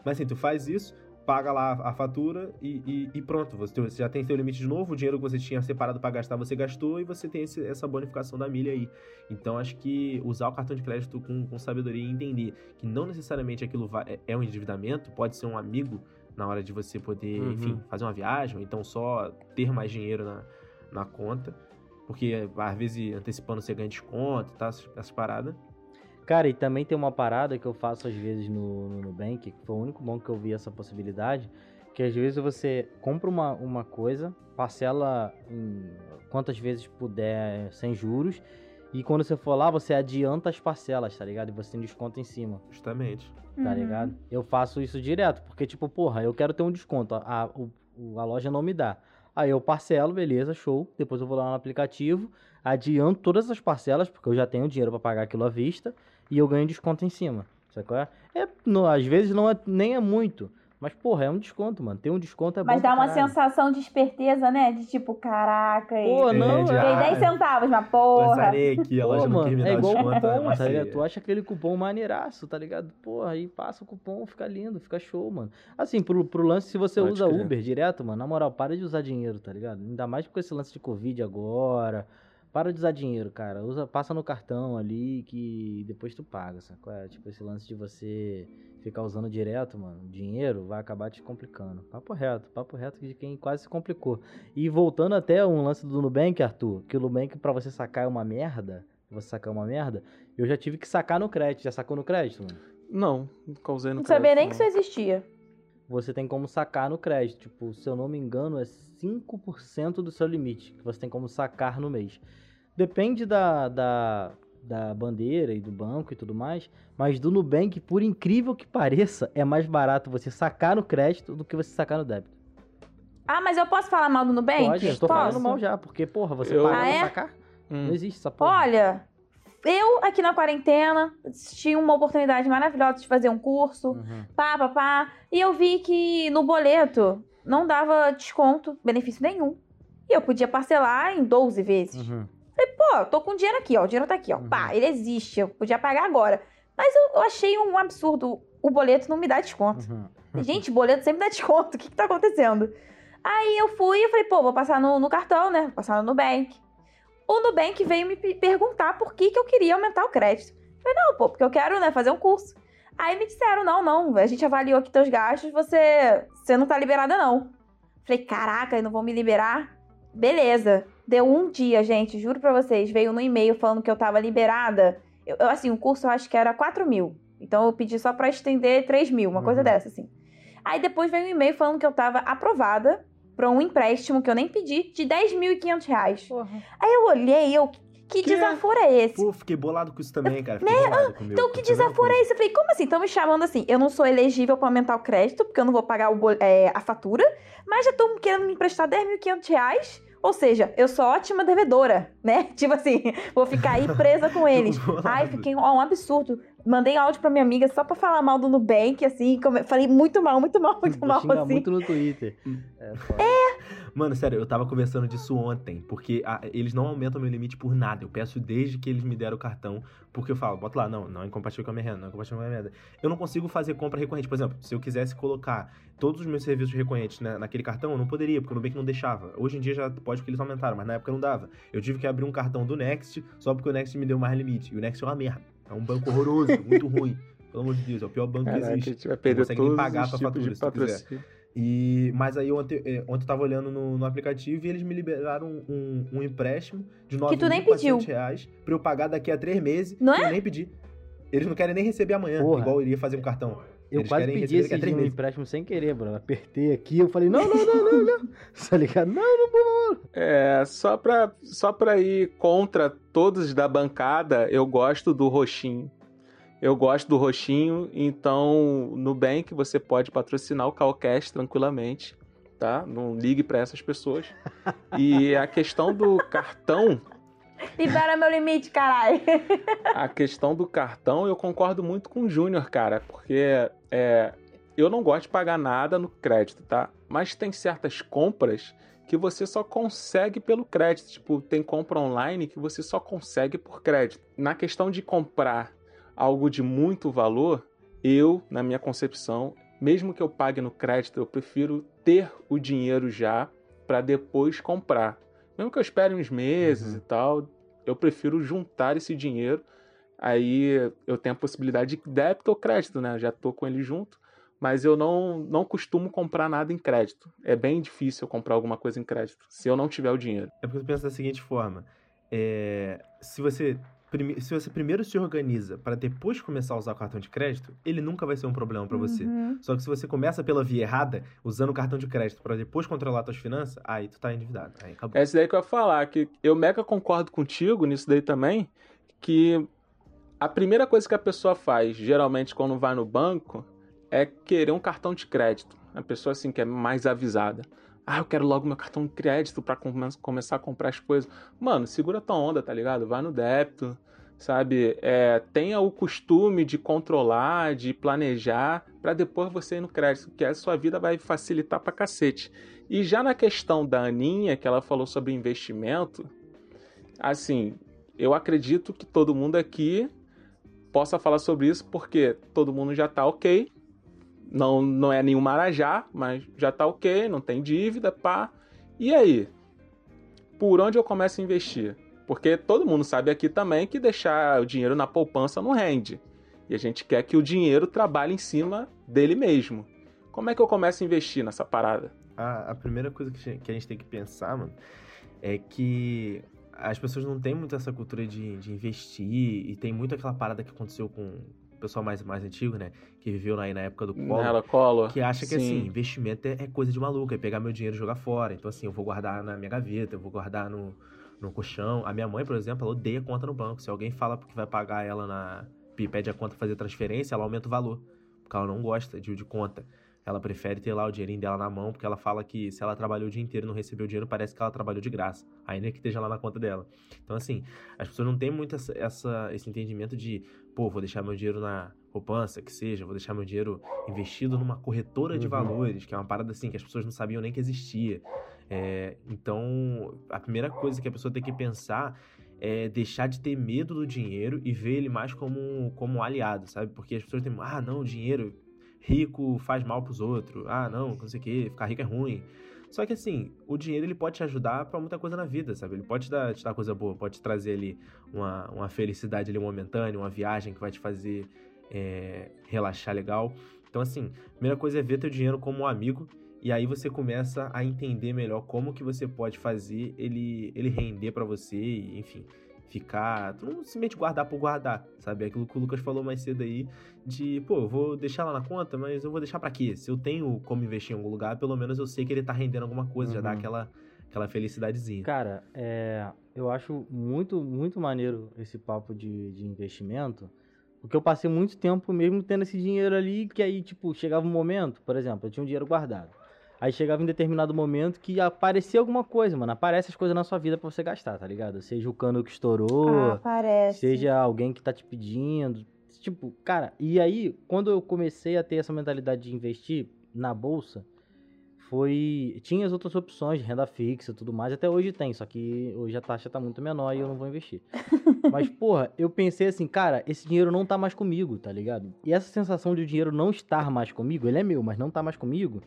Mas assim, tu faz isso, paga lá a fatura e, e- e pronto. Você, você já tem seu limite de novo, o dinheiro que você tinha separado pra gastar, você gastou e você tem esse- essa bonificação da milha aí. Então acho que usar o cartão de crédito com, com sabedoria e entender que não necessariamente aquilo vai- é- é um endividamento, pode ser um amigo na hora de você poder, Uhum. enfim, fazer uma viagem, ou então só ter mais dinheiro na, na conta. Porque às vezes antecipando você ganha desconto, tá? Essas, paradas. Cara, e também tem uma parada que eu faço às vezes no, no Nubank, que foi o único banco que eu vi essa possibilidade, que às vezes você compra uma, uma coisa, parcela em quantas vezes puder sem juros, e quando você for lá, você adianta as parcelas, tá ligado? E você tem desconto em cima, Justamente. tá Uhum. ligado? Eu faço isso direto, porque tipo, porra, eu quero ter um desconto, a, a, a loja não me dá. Aí eu parcelo, beleza, show. Depois eu vou lá no aplicativo, adianto todas as parcelas, porque eu já tenho dinheiro pra pagar aquilo à vista, e eu ganho desconto em cima. Sabe qual é? é não, às vezes não é, nem é muito. Mas, porra, é um desconto, mano. Tem um desconto é bom Mas dá uma caralho. sensação de esperteza, né? De tipo, caraca, Pô, É, não, de- é... Ganhei Ah, 10 centavos, mas porra. Lançarei aqui, a Pô, loja não mano, é igual o desconto. é cupom, uma tá ligado? Tu acha aquele cupom maneiraço, tá ligado? Porra, aí passa o cupom, fica lindo, fica show, mano. Assim, pro, pro lance, se você Pode usa crer. Uber direto, mano, na moral, para de usar dinheiro, tá ligado? Ainda mais com esse lance de Covid agora. Para de usar dinheiro, cara. Usa, passa no cartão ali que depois tu paga, sacou? É, tipo, esse lance de você ficar usando direto, mano, dinheiro vai acabar te complicando. Papo reto, papo reto de quem quase se complicou. E voltando até um lance do Nubank, Arthur, que o Nubank pra você sacar é uma merda, você sacar é uma merda, eu já tive que sacar no crédito. Já sacou no crédito, mano? Não, nunca usei no Não sabia nem que crédito, isso existia. Você tem como sacar no crédito. Tipo, se eu não me engano, é 5% do seu limite que você tem como sacar no mês. Depende da, da, da bandeira e do banco e tudo mais, mas do Nubank, por incrível que pareça, é mais barato você sacar no crédito do que você sacar no débito. Ah, mas eu posso falar mal do Nubank? Pode, eu tô Posso? falando mal já, porque, porra, você Eu- paga Ah, pra é? sacar? não. Não Hum. existe essa porra. Olha, eu aqui na quarentena tinha uma oportunidade maravilhosa de fazer um curso, Uhum. pá, pá, pá, e eu vi que no boleto não dava desconto, benefício nenhum. E eu podia parcelar em 12 vezes. Uhum. Pô, eu tô com dinheiro aqui, ó. O dinheiro tá aqui, ó. Uhum. Pá, ele existe. Eu podia pagar agora. Mas eu, eu achei um absurdo. O boleto não me dá desconto. Uhum. Gente, boleto sempre dá desconto. O que, que tá acontecendo? Aí eu fui e falei, pô, vou passar no, no cartão, né? Vou passar no Nubank. O Nubank veio me pe- perguntar por que, que eu queria aumentar o crédito. Eu falei, não, pô, porque eu quero, né, fazer um curso. Aí me disseram, não, não, a gente avaliou aqui teus gastos, você, você não tá liberada, não. Falei, caraca, não vão me liberar? Beleza. Deu um dia, gente, juro pra vocês, veio no e-mail falando que eu tava liberada. Eu, eu, assim, o curso eu acho que era 4 mil. Então eu pedi só pra estender 3 mil, uma coisa Uhum. dessa, assim. Aí depois veio um e-mail falando que eu tava aprovada pra um empréstimo que eu nem pedi de 10.500 reais. Porra. Aí eu olhei eu, que Que? desaforo é esse? Pô, fiquei bolado com isso também, cara. Fiquei o meu. Então, que desaforo é esse? Eu falei, como assim? Estão me chamando assim? Eu não sou elegível pra aumentar o crédito, porque eu não vou pagar o é, a fatura, mas já estão querendo me emprestar 10.500 reais. Ou seja, eu sou ótima devedora, né? *laughs* Tipo assim, vou ficar aí presa com *laughs* eles. Ai, fiquei ó, um absurdo. Mandei áudio pra minha amiga só pra falar mal do Nubank, assim. Falei muito mal, muito mal, muito Vou mal, assim. muito no Twitter. Hum. É, foda. Mano, sério, eu tava conversando disso ontem, porque a- eles não aumentam meu limite por nada. Eu peço desde que eles me deram o cartão, porque eu falo, bota lá, não, não é incompatível com a minha renda, não é incompatível com a minha renda. Eu não consigo fazer compra recorrente. Por exemplo, se eu quisesse colocar todos os meus serviços recorrentes na- naquele cartão, eu não poderia, porque o Nubank não deixava. Hoje em dia já pode porque eles aumentaram, mas na época não dava. Eu tive que abrir um cartão do Next só porque o Next me deu mais limite. E o Next é uma merda. É um banco horroroso, muito ruim. *laughs* Pelo amor de Deus, é o pior banco que Caraca, a existe. gente vai perder consegue nem pagar tipos fatura, de se tu quiser. E, mas aí ontem, eh, ontem eu tava olhando no, no aplicativo e eles me liberaram um, um empréstimo de Que tu nem pediu. 9.400 reais pra eu pagar daqui a três meses. Não que é? Eu nem pedi. Eles não querem nem receber amanhã, Porra. igual eu iria fazer um cartão. Eu Eles quase pedi esse um empréstimo sem querer, Bruno. Apertei aqui, eu falei, não, não, não, não, não. *laughs* Tá ligado? Não, não, não. É, só pra, só pra ir contra todos da bancada, eu gosto do roxinho. Eu gosto do roxinho, então no Nubank você pode patrocinar o Calcast tranquilamente, tá? Não ligue pra essas pessoas. E a questão do cartão, Libera meu limite, caralho. a questão do cartão, eu concordo muito com o Júnior, cara, porque é, eu não gosto de pagar nada no crédito, tá? Mas tem certas compras que você só consegue pelo crédito. Tipo, tem compra online que você só consegue por crédito. Na questão de comprar algo de muito valor, eu, na minha concepção, mesmo que eu pague no crédito, eu prefiro ter o dinheiro já para depois comprar. Mesmo que eu espere uns meses Uhum. e tal, eu prefiro juntar esse dinheiro. Aí eu tenho a possibilidade de débito ou crédito, né? Já tô com ele junto. Mas eu não, não costumo comprar nada em crédito. É bem difícil eu comprar alguma coisa em crédito, se eu não tiver o dinheiro. É porque eu penso da seguinte forma: é, se, você, se você primeiro se organiza para depois começar a usar o cartão de crédito, ele nunca vai ser um problema para você. Uhum. Só que se você começa pela via errada, usando o cartão de crédito para depois controlar suas finanças, aí tu tá endividado. Aí acabou. É isso daí que eu ia falar, que eu mega concordo contigo nisso daí também, que a primeira coisa que a pessoa faz, geralmente quando vai no banco, é querer um cartão de crédito. A pessoa assim que é mais avisada. Ah, eu quero logo meu cartão de crédito pra come- começar a comprar as coisas. Mano, segura tua onda, tá ligado? Vai no débito, sabe? É, tenha o costume de controlar, de planejar, pra depois você ir no crédito, que a sua vida vai facilitar pra cacete. E já na questão da Aninha, que ela falou sobre investimento, assim, eu acredito que todo mundo aqui possa falar sobre isso, porque todo mundo já tá ok. Não, não é nenhum marajá, mas já tá ok, não tem dívida, pá. E aí? Por onde eu começo a investir? Porque todo mundo sabe aqui também que deixar o dinheiro na poupança não rende. E a gente quer que o dinheiro trabalhe em cima dele mesmo. Como é que eu começo a investir nessa parada? A, a primeira coisa que a gente- tem que pensar, mano, é que as pessoas não têm muito essa cultura de, de investir e tem muito aquela parada que aconteceu com o pessoal mais, mais antigo, né? Que viveu aí na época do Collor. Que acha que Sim. assim, investimento é, é coisa de maluco, é pegar meu dinheiro e jogar fora. Então, assim, eu vou guardar na minha gaveta, eu vou guardar no, no colchão. A minha mãe, por exemplo, ela odeia conta no banco. Se alguém fala que vai pagar ela na. pede a conta fazer transferência, ela aumenta o valor. Porque ela não gosta de, de conta. Ela prefere ter lá o dinheirinho dela na mão, porque ela fala que se ela trabalhou o dia inteiro e não recebeu dinheiro, parece que ela trabalhou de graça. Ainda que esteja lá na conta dela. Então, assim, as pessoas não têm muito essa, essa- esse entendimento de, pô, vou deixar meu dinheiro na poupança, que seja, vou deixar meu dinheiro investido numa corretora de Uhum. valores, que é uma parada assim que as pessoas não sabiam nem que existia. É, então, a primeira coisa que a pessoa tem que pensar é deixar de ter medo do dinheiro e ver ele mais como, como um aliado, sabe? Porque as pessoas têm, ah, não, o dinheiro rico faz mal pros outros, ah, não, não sei o que, ficar rico é ruim. Só que assim, o dinheiro ele pode te ajudar pra muita coisa na vida, sabe? Ele pode te dar, te dar coisa boa, pode te trazer ali uma, uma felicidade ali momentânea, uma viagem que vai te fazer é, relaxar legal. Então, assim, a primeira coisa é ver teu dinheiro como um amigo. E aí você começa a entender melhor como que você pode fazer ele, ele render pra você e, enfim, ficar... Tu não simplesmente guardar por guardar, sabe? É Aquilo que o Lucas falou mais cedo aí, de, pô, eu vou deixar lá na conta, mas eu vou deixar pra quê? Se eu tenho como investir em algum lugar, pelo menos eu sei que ele tá rendendo alguma coisa, já dá Uhum. aquela, aquela felicidadezinha. Cara, é, eu acho muito, muito maneiro esse papo de, de investimento, porque eu passei muito tempo mesmo tendo esse dinheiro ali, que aí, tipo, chegava um momento, por exemplo, eu tinha um dinheiro guardado. Aí chegava em determinado momento que aparecia alguma coisa, mano. Aparece as coisas na sua vida pra você gastar, tá ligado? Seja o cano que estourou, Ah, seja alguém que tá te pedindo. Tipo, cara, e aí, quando eu comecei a ter essa mentalidade de investir na bolsa, foi. Tinha as outras opções de renda fixa e tudo mais, até hoje tem, só que hoje a taxa tá muito menor e eu não vou investir. *laughs* Mas, porra, eu pensei assim, cara, esse dinheiro não tá mais comigo, tá ligado? E essa sensação de o dinheiro não estar mais comigo, ele é meu, mas não tá mais comigo,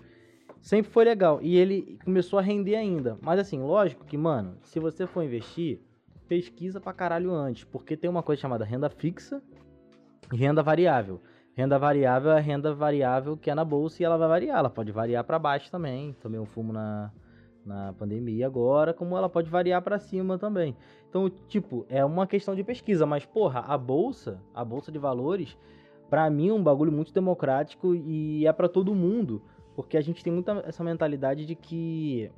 sempre foi legal. E ele começou a render ainda. Mas assim, lógico que, mano, se você for investir, pesquisa pra caralho antes, porque tem uma coisa chamada renda fixa e renda variável. Renda variável é a renda variável que é na bolsa e ela vai variar. Ela pode variar pra baixo também. Tomei um fumo na, na pandemia agora, como ela pode variar pra cima também. Então, tipo, é uma questão de pesquisa. Mas, porra, a bolsa, a bolsa de valores, pra mim é um bagulho muito democrático e é pra todo mundo. Porque a gente tem muita essa mentalidade de que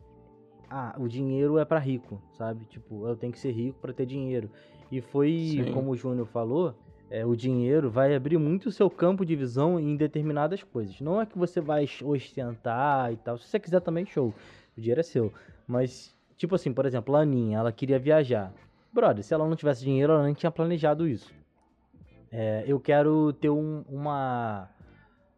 ah, o dinheiro é pra rico, sabe? Tipo, eu tenho que ser rico pra ter dinheiro. E foi, Sim. como o Júnior falou, é, o dinheiro vai abrir muito o seu campo de visão em determinadas coisas. Não é que você vai ostentar e tal. Se você quiser também, show. O dinheiro é seu. Mas, tipo assim, por exemplo, a Aninha, ela queria viajar. Brother, se ela não tivesse dinheiro, ela nem tinha planejado isso. É, eu quero ter um- uma,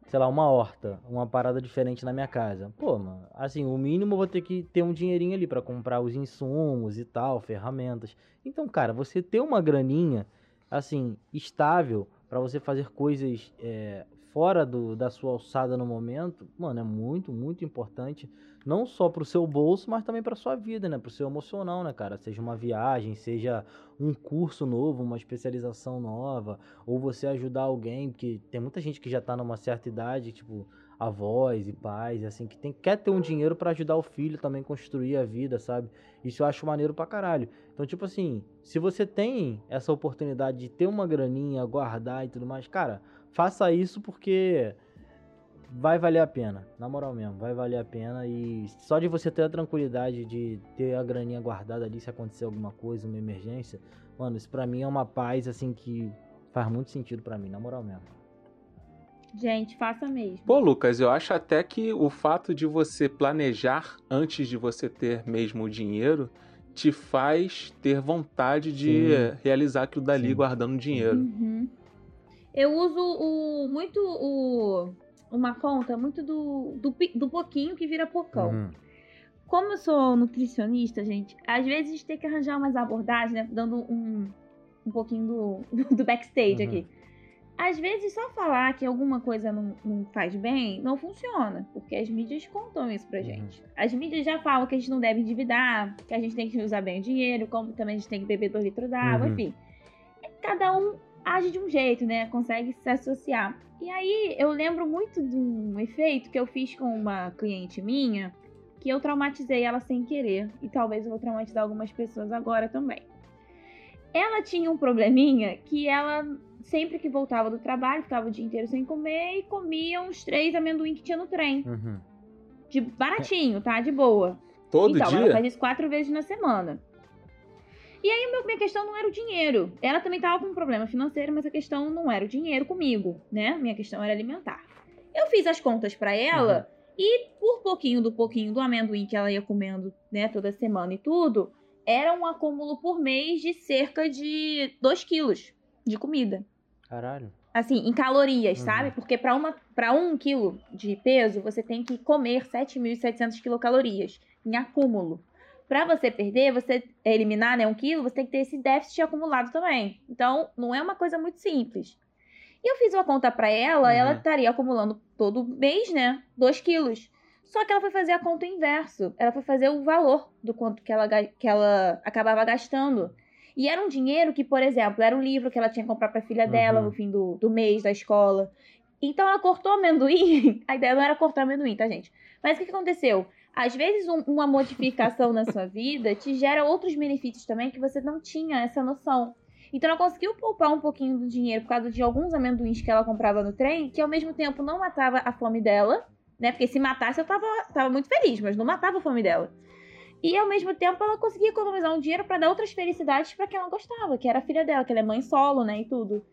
sei lá, uma horta, uma parada diferente na minha casa. Pô, mano, assim, o mínimo eu vou ter que ter um dinheirinho ali pra comprar os insumos e tal, ferramentas. Então, cara, você ter uma graninha, assim, estável pra você fazer coisas é, fora do, da sua alçada no momento, mano, é muito, muito importante. Não só pro seu bolso, mas também pra sua vida, né? Pro seu emocional, né, cara? Seja uma viagem, seja um curso novo, uma especialização nova, ou você ajudar alguém, porque tem muita gente que já tá numa certa idade, tipo avós e pais, assim, que tem, quer ter um dinheiro pra ajudar o filho também construir a vida, sabe? Isso eu acho maneiro pra caralho. Então, tipo assim, se você tem essa oportunidade de ter uma graninha, guardar e tudo mais, cara, faça isso porque vai valer a pena. Na moral mesmo, vai valer a pena. E só de você ter a tranquilidade de ter a graninha guardada ali se acontecer alguma coisa, uma emergência, mano, isso pra mim é uma paz, assim, que faz muito sentido pra mim, na moral mesmo. Gente, faça mesmo. Pô, Lucas, eu acho até que o fato de você planejar antes de você ter mesmo o dinheiro te faz ter vontade de Sim. realizar aquilo dali Sim. guardando dinheiro. Uhum. Eu uso o, muito o, uma conta muito do, do, do pouquinho que vira pocão. Uhum. Como eu sou nutricionista, gente, às vezes a gente tem que arranjar umas abordagens, né? Dando um, um pouquinho do, do backstage Uhum. aqui. Às vezes, só falar que alguma coisa não, não faz bem não funciona, porque as mídias contam isso pra Uhum. gente. As mídias já falam que a gente não deve endividar, que a gente tem que usar bem o dinheiro, como também a gente tem que beber dois litros d'água, Uhum. enfim. Cada um age de um jeito, né? Consegue se associar. E aí, eu lembro muito de um efeito que eu fiz com uma cliente minha, que eu traumatizei ela sem querer. E talvez eu vou traumatizar algumas pessoas agora também. Ela tinha um probleminha que ela, sempre que voltava do trabalho, ficava o dia inteiro sem comer e comia uns três amendoim que tinha no trem. Uhum. De baratinho, tá? De boa. Todo então, ela dia? faz isso quatro vezes na semana. E aí, meu- minha questão não era o dinheiro. Ela também tava com um problema financeiro, mas a questão não era o dinheiro comigo, né? Minha questão era alimentar. Eu fiz as contas pra ela e por pouquinho do pouquinho do amendoim que ela ia comendo, né, toda semana e tudo, era um acúmulo por mês de cerca de 2 quilos de comida. Caralho. Assim, em calorias, Uhum. sabe? Porque para um quilo de peso, você tem que comer 7.700 quilocalorias em acúmulo. Pra você perder, você eliminar né, um quilo, você tem que ter esse déficit acumulado também. Então, não é uma coisa muito simples. E eu fiz uma conta pra ela, Uhum. ela estaria acumulando todo mês, né? 2 quilos. Só que ela foi fazer a conta inverso. Ela foi fazer o valor do quanto que ela, que ela acabava gastando. E era um dinheiro que, por exemplo, era um livro que ela tinha que comprar pra filha dela Uhum. no fim do, do mês da escola. Então ela cortou amendoim. *laughs* A ideia não era cortar amendoim, tá, gente? Mas o que, que aconteceu? Às vezes, um- uma modificação na sua vida te gera outros benefícios também que você não tinha essa noção. Então ela conseguiu poupar um pouquinho do dinheiro por causa de alguns amendoins que ela comprava no trem, que ao mesmo tempo não matava a fome dela, né? Porque se matasse eu tava, tava muito feliz, mas não matava a fome dela. E ao mesmo tempo ela conseguia economizar um dinheiro pra dar outras felicidades pra quem ela gostava, que era a filha dela, que ela é mãe solo, né? E tudo.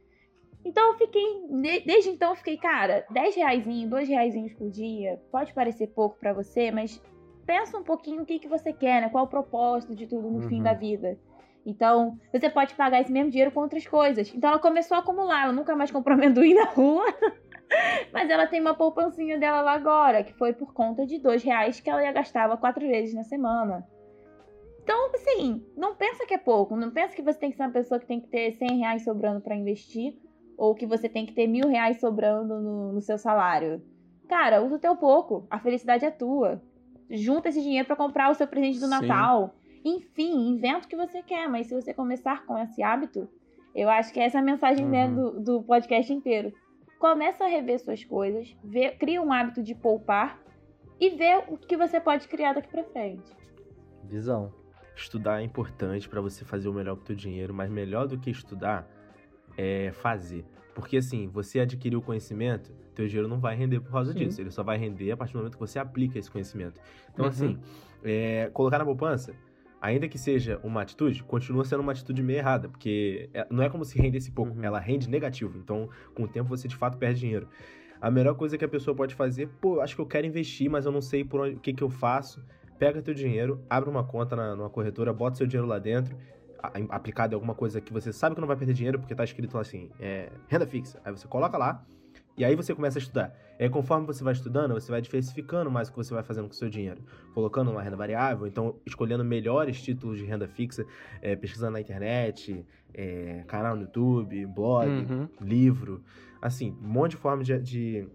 Então eu fiquei, de- desde então eu fiquei, cara, 10 reais, 2 reais por dia, pode parecer pouco pra você, mas pensa um pouquinho o que, que você quer, né? Qual o propósito de tudo no fim Uhum. da vida. Então, você pode pagar esse mesmo dinheiro com outras coisas. Então ela começou a acumular, ela nunca mais comprou *laughs* amendoim na rua. *laughs* Mas ela tem uma poupancinha dela lá agora, que foi por conta de dois reais que ela ia gastava quatro vezes na semana. Então, assim, não pensa que é pouco. Não pensa que você tem que ser uma pessoa que tem que ter 100 reais sobrando pra investir. Ou que você tem que ter mil reais sobrando no, no seu salário. Cara, usa o teu pouco. A felicidade é tua. Junta esse dinheiro pra comprar o seu presente do Sim. Natal. Enfim, inventa o que você quer. Mas se você começar com esse hábito, eu acho que essa é a mensagem né, Uhum. do, do podcast inteiro. Começa a rever suas coisas, vê, cria um hábito de poupar e vê o que você pode criar daqui pra frente. Visão. Estudar é importante pra você fazer o melhor com o teu dinheiro, mas melhor do que estudar é fazer. Porque assim, você adquirir o conhecimento, teu dinheiro não vai render por causa Sim. disso. Ele só vai render a partir do momento que você aplica esse conhecimento. Então, Uhum. assim, é, colocar na poupança, ainda que seja uma atitude, continua sendo uma atitude meio errada. Porque é- não é como se rendesse pouco, Uhum. ela rende negativo. Então, com o tempo, você de fato perde dinheiro. A melhor coisa que a pessoa pode fazer, pô, acho que eu quero investir, mas eu não sei por onde, o que, que eu faço. Pega teu dinheiro, abre uma conta na, numa corretora, bota seu dinheiro lá dentro, aplicado em alguma coisa que você sabe que não vai perder dinheiro, porque tá escrito lá assim, é, renda fixa. Aí você coloca lá, e aí você começa a estudar. E aí, conforme você vai estudando, você vai diversificando mais o que você vai fazendo com o seu dinheiro. Colocando uma renda variável, então escolhendo melhores títulos de renda fixa, é, pesquisando na internet, é, canal no YouTube, blog, Uhum. livro, assim, um monte de forma de, de,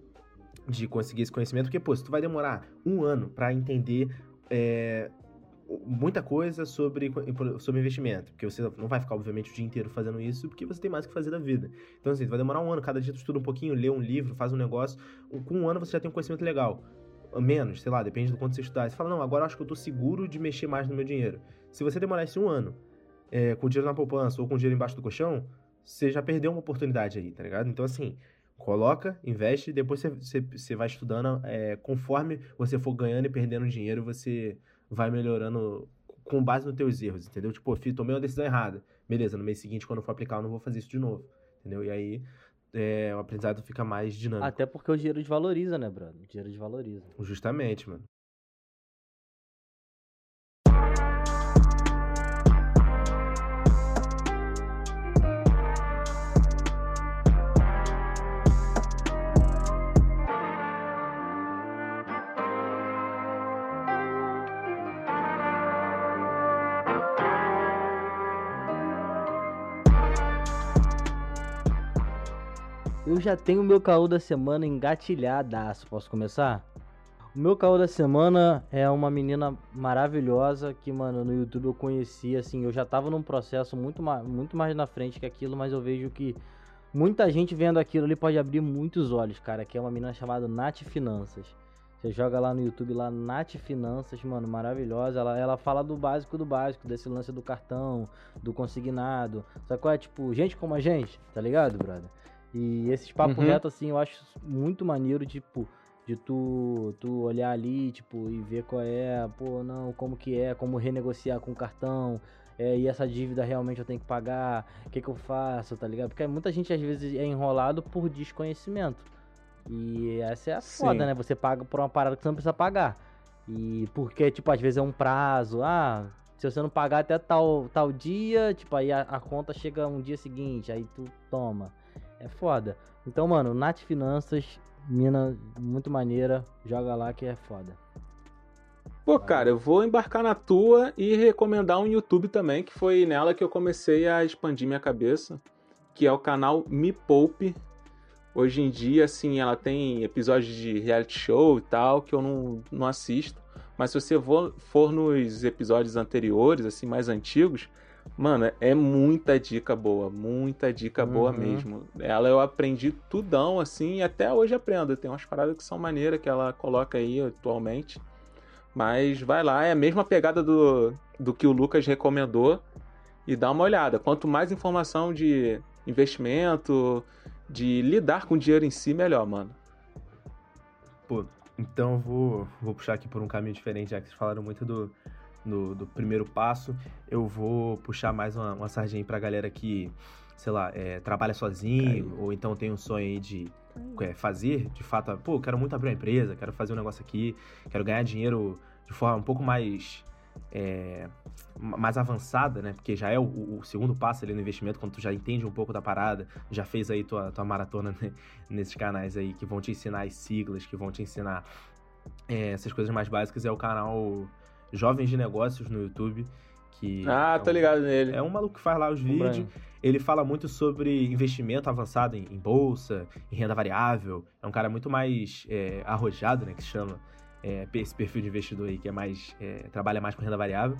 de conseguir esse conhecimento, porque, pô, se tu vai demorar um ano pra entender é, muita coisa sobre, sobre investimento, porque você não vai ficar, obviamente, o dia inteiro fazendo isso, porque você tem mais o que fazer da vida. Então, assim, vai demorar um ano, cada dia tu estuda um pouquinho, lê um livro, faz um negócio, com um ano você já tem um conhecimento legal. Menos, sei lá, depende do quanto você estudar. Você fala, não, agora eu acho que eu tô seguro de mexer mais no meu dinheiro. Se você demorar esse um ano é, com dinheiro na poupança ou com dinheiro embaixo do colchão, você já perdeu uma oportunidade aí, tá ligado? Então, assim, coloca, investe, depois você, você, você vai estudando. é, conforme você for ganhando e perdendo dinheiro, você vai melhorando com base nos teus erros, entendeu? Tipo, filho, tomei uma decisão errada. Beleza, no mês seguinte, quando eu for aplicar, eu não vou fazer isso de novo, entendeu? E aí é, o aprendizado fica mais dinâmico. Até porque o dinheiro desvaloriza, né, brother? O dinheiro desvaloriza. Justamente, mano. Já tenho o meu caô da semana engatilhadaço. Posso começar? O meu caô da semana é uma menina maravilhosa que, mano, no YouTube eu conheci, assim, eu já tava num processo muito, ma muito mais na frente que aquilo, mas eu vejo que muita gente vendo aquilo ali pode abrir muitos olhos, cara, que é uma menina chamada Nath Finanças. Você joga lá no YouTube, lá, Nath Finanças, mano, maravilhosa. Ela, ela fala do básico do básico, desse lance do cartão, do consignado. Sabe qual é? Tipo, gente como a gente, tá ligado, brother? E esses papos Uhum. reto, assim, eu acho muito maneiro, tipo, de tu, tu olhar ali, tipo, e ver qual é, pô, não, como que é, como renegociar com o cartão, é, e essa dívida realmente eu tenho que pagar, o que que eu faço, tá ligado? Porque muita gente às vezes é enrolado por desconhecimento. E essa é a Sim. foda, né? Você paga por uma parada que você não precisa pagar. E porque, tipo, às vezes é um prazo, ah, se você não pagar até tal, tal dia, tipo, aí a, a conta chega um dia seguinte, aí tu toma. É foda. Então, mano, Nath Finanças, mina muito maneira, joga lá que é foda. Pô, cara, eu vou embarcar na tua e recomendar um YouTube também, que foi nela que eu comecei a expandir minha cabeça, que é o canal Me Poupe. Hoje em dia, assim, ela tem episódios de reality show e tal, que eu não, não assisto. Mas se você for nos episódios anteriores, assim, mais antigos, mano, é muita dica boa, muita dica boa Uhum. mesmo. Ela eu aprendi tudão, assim, e até hoje aprendo. Tem umas paradas que são maneiras que ela coloca aí atualmente. Mas vai lá, é a mesma pegada do, do que o Lucas recomendou e dá uma olhada. Quanto mais informação de investimento, de lidar com o dinheiro em si, melhor, mano. Pô, então eu vou, vou puxar aqui por um caminho diferente, já que vocês falaram muito do, no, do primeiro passo, eu vou puxar mais uma, uma sardinha pra galera que, sei lá, é, trabalha sozinho, ou então tem um sonho aí de é, fazer, de fato, pô, quero muito abrir uma empresa, quero fazer um negócio aqui, quero ganhar dinheiro de forma um pouco mais é, mais avançada, né? Porque já é o, o, segundo passo ali no investimento, quando tu já entende um pouco da parada, já fez aí tua, tua maratona né? *laughs* nesses canais aí que vão te ensinar as siglas, que vão te ensinar é, essas coisas mais básicas, é o canal Jovens de Negócios no YouTube. Que ah, é tô um, ligado nele. É um maluco que faz lá os vídeos. Ele fala muito sobre investimento avançado em, em, bolsa, em renda variável. É um cara muito mais é, arrojado, né? Que se chama é, esse perfil de investidor aí que é mais é, trabalha mais com renda variável.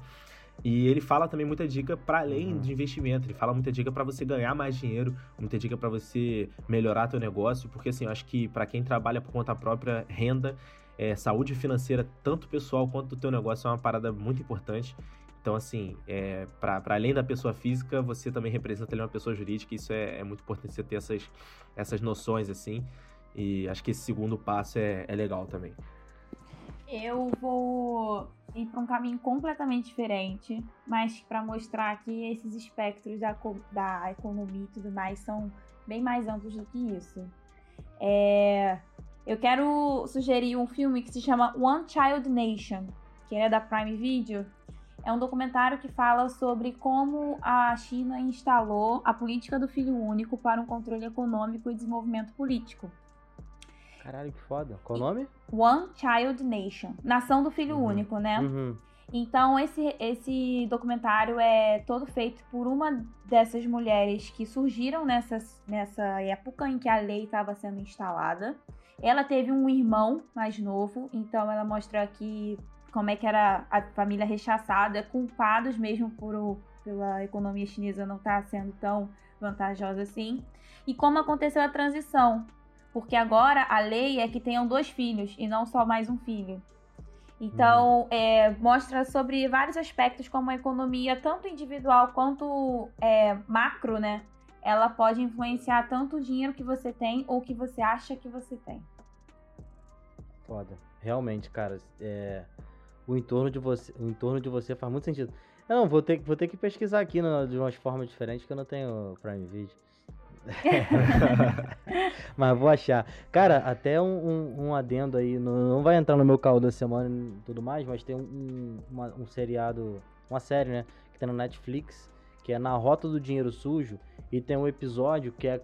E ele fala também muita dica para além uhum. de investimento. Ele fala muita dica para você ganhar mais dinheiro, muita dica para você melhorar teu negócio, porque assim, eu acho que para quem trabalha por conta própria, renda, é, saúde financeira, tanto pessoal quanto do teu negócio é uma parada muito importante. Então, assim, é, para além da pessoa física, você também representa ali uma pessoa jurídica, isso é, é muito importante você ter essas, essas noções, assim. E acho que esse segundo passo é, é legal também eu vou ir para um caminho completamente diferente, mas para mostrar que esses espectros da, da economia e tudo mais são bem mais amplos do que isso. É, eu quero sugerir um filme que se chama One Child Nation, que é da Prime Video. É um documentário que fala sobre como a China instalou a política do filho único para um controle econômico e desenvolvimento político. Caralho, que foda. Qual o nome? One Child Nation. Nação do Filho uhum. Único, né? Uhum. Então, esse, esse documentário é todo feito por uma dessas mulheres que surgiram nessa, nessa época em que a lei estava sendo instalada. Ela teve um irmão mais novo, então ela mostra aqui como é que era a família rechaçada, culpados mesmo por o, pela economia chinesa não estar tá sendo tão vantajosa assim. E como aconteceu a transição, porque agora a lei é que tenham dois filhos e não só mais um filho. Então, uhum. é, mostra sobre vários aspectos como a economia, tanto individual quanto é, macro, né? Ela pode influenciar tanto o dinheiro que você tem ou que você acha que você tem. Foda. Realmente, cara, é, o, entorno de você, o entorno de você faz muito sentido. Não, vou ter, vou ter que pesquisar aqui no, de umas formas diferentes que eu não tenho Prime Video. *laughs* Mas vou achar. Cara, até um, um, um adendo aí. Não vai entrar no meu caldo da semana e tudo mais, mas tem um, uma, um seriado, uma série, né? Que tá no Netflix, que é Na Rota do Dinheiro Sujo. E tem um episódio que é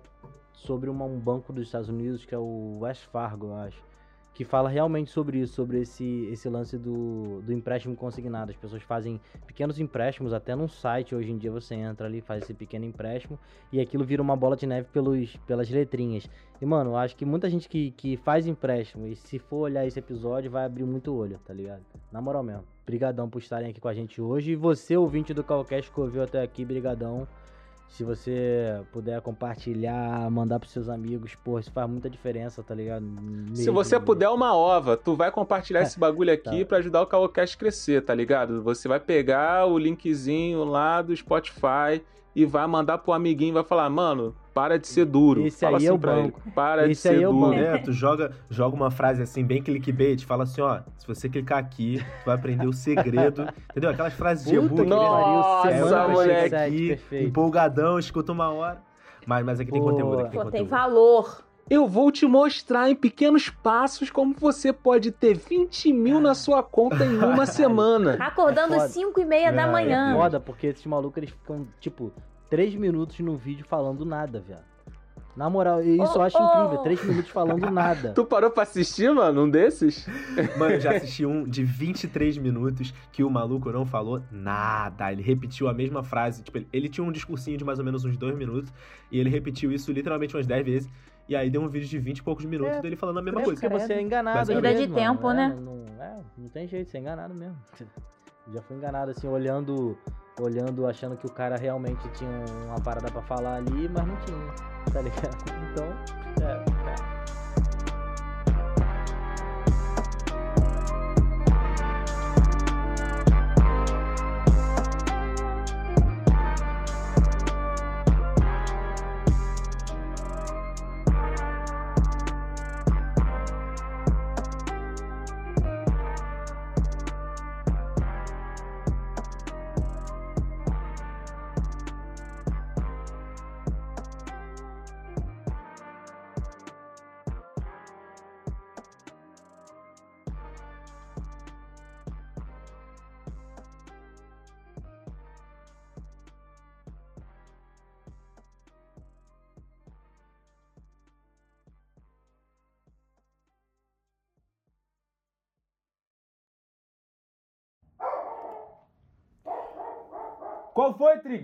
sobre uma, um banco dos Estados Unidos, que é o West Fargo, eu acho que fala realmente sobre isso, sobre esse, esse lance do, do empréstimo consignado. As pessoas fazem pequenos empréstimos, até num site hoje em dia você entra ali, faz esse pequeno empréstimo e aquilo vira uma bola de neve pelos, pelas letrinhas. E, mano, acho que muita gente que, que faz empréstimo e se for olhar esse episódio vai abrir muito olho, tá ligado? Na moral mesmo. Brigadão por estarem aqui com a gente hoje. E você, ouvinte do Calcast que ouviu até aqui, brigadão. Se você puder compartilhar, mandar pros seus amigos, pô, isso faz muita diferença, tá ligado? Mesmo. Se você puder uma ova, tu vai compartilhar *laughs* esse bagulho aqui tá. para ajudar o Calocast crescer, tá ligado? Você vai pegar o linkzinho lá do Spotify e vai mandar pro amiguinho e vai falar, mano, para de ser duro. Esse fala aí assim é o banco. Ele, para Esse de ser é duro. É, tu joga, joga uma frase assim, bem clickbait, fala assim, ó, se você clicar aqui, tu vai aprender o segredo, *laughs* entendeu? Aquelas frases de e-book. Nossa, moleque. Aqui, empolgadão, escuta uma hora. Mas, mas aqui tem conteúdo, aqui tem Pô, conteúdo. tem valor. Eu vou te mostrar em pequenos passos como você pode ter 20 mil na sua conta em uma *laughs* semana. Acordando às 5 e meia da É manhã. foda, porque esses malucos eles ficam, tipo, 3 minutos no vídeo falando nada, velho. Na moral, isso eu acho Oh, oh. incrível, 3 minutos falando *laughs* nada. Tu parou pra assistir, mano, um desses? Mano, eu já *laughs* assisti um de 23 minutos que o maluco não falou nada. Ele repetiu a mesma frase. Tipo, ele, ele tinha um discursinho de mais ou menos uns 2 minutos. E ele repetiu isso literalmente umas 10 vezes. E aí deu um vídeo de 20 e poucos minutos É, dele falando a mesma É coisa. porque você é enganado Basicamente. mesmo, Perda de tempo, mano. né? É, não, é, não tem jeito, você é enganado mesmo. *laughs* Já fui enganado, assim, olhando, olhando, achando que o cara realmente tinha uma parada pra falar ali, mas não tinha, tá ligado? *laughs* Então, é, é.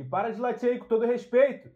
Para de latir aí com todo respeito.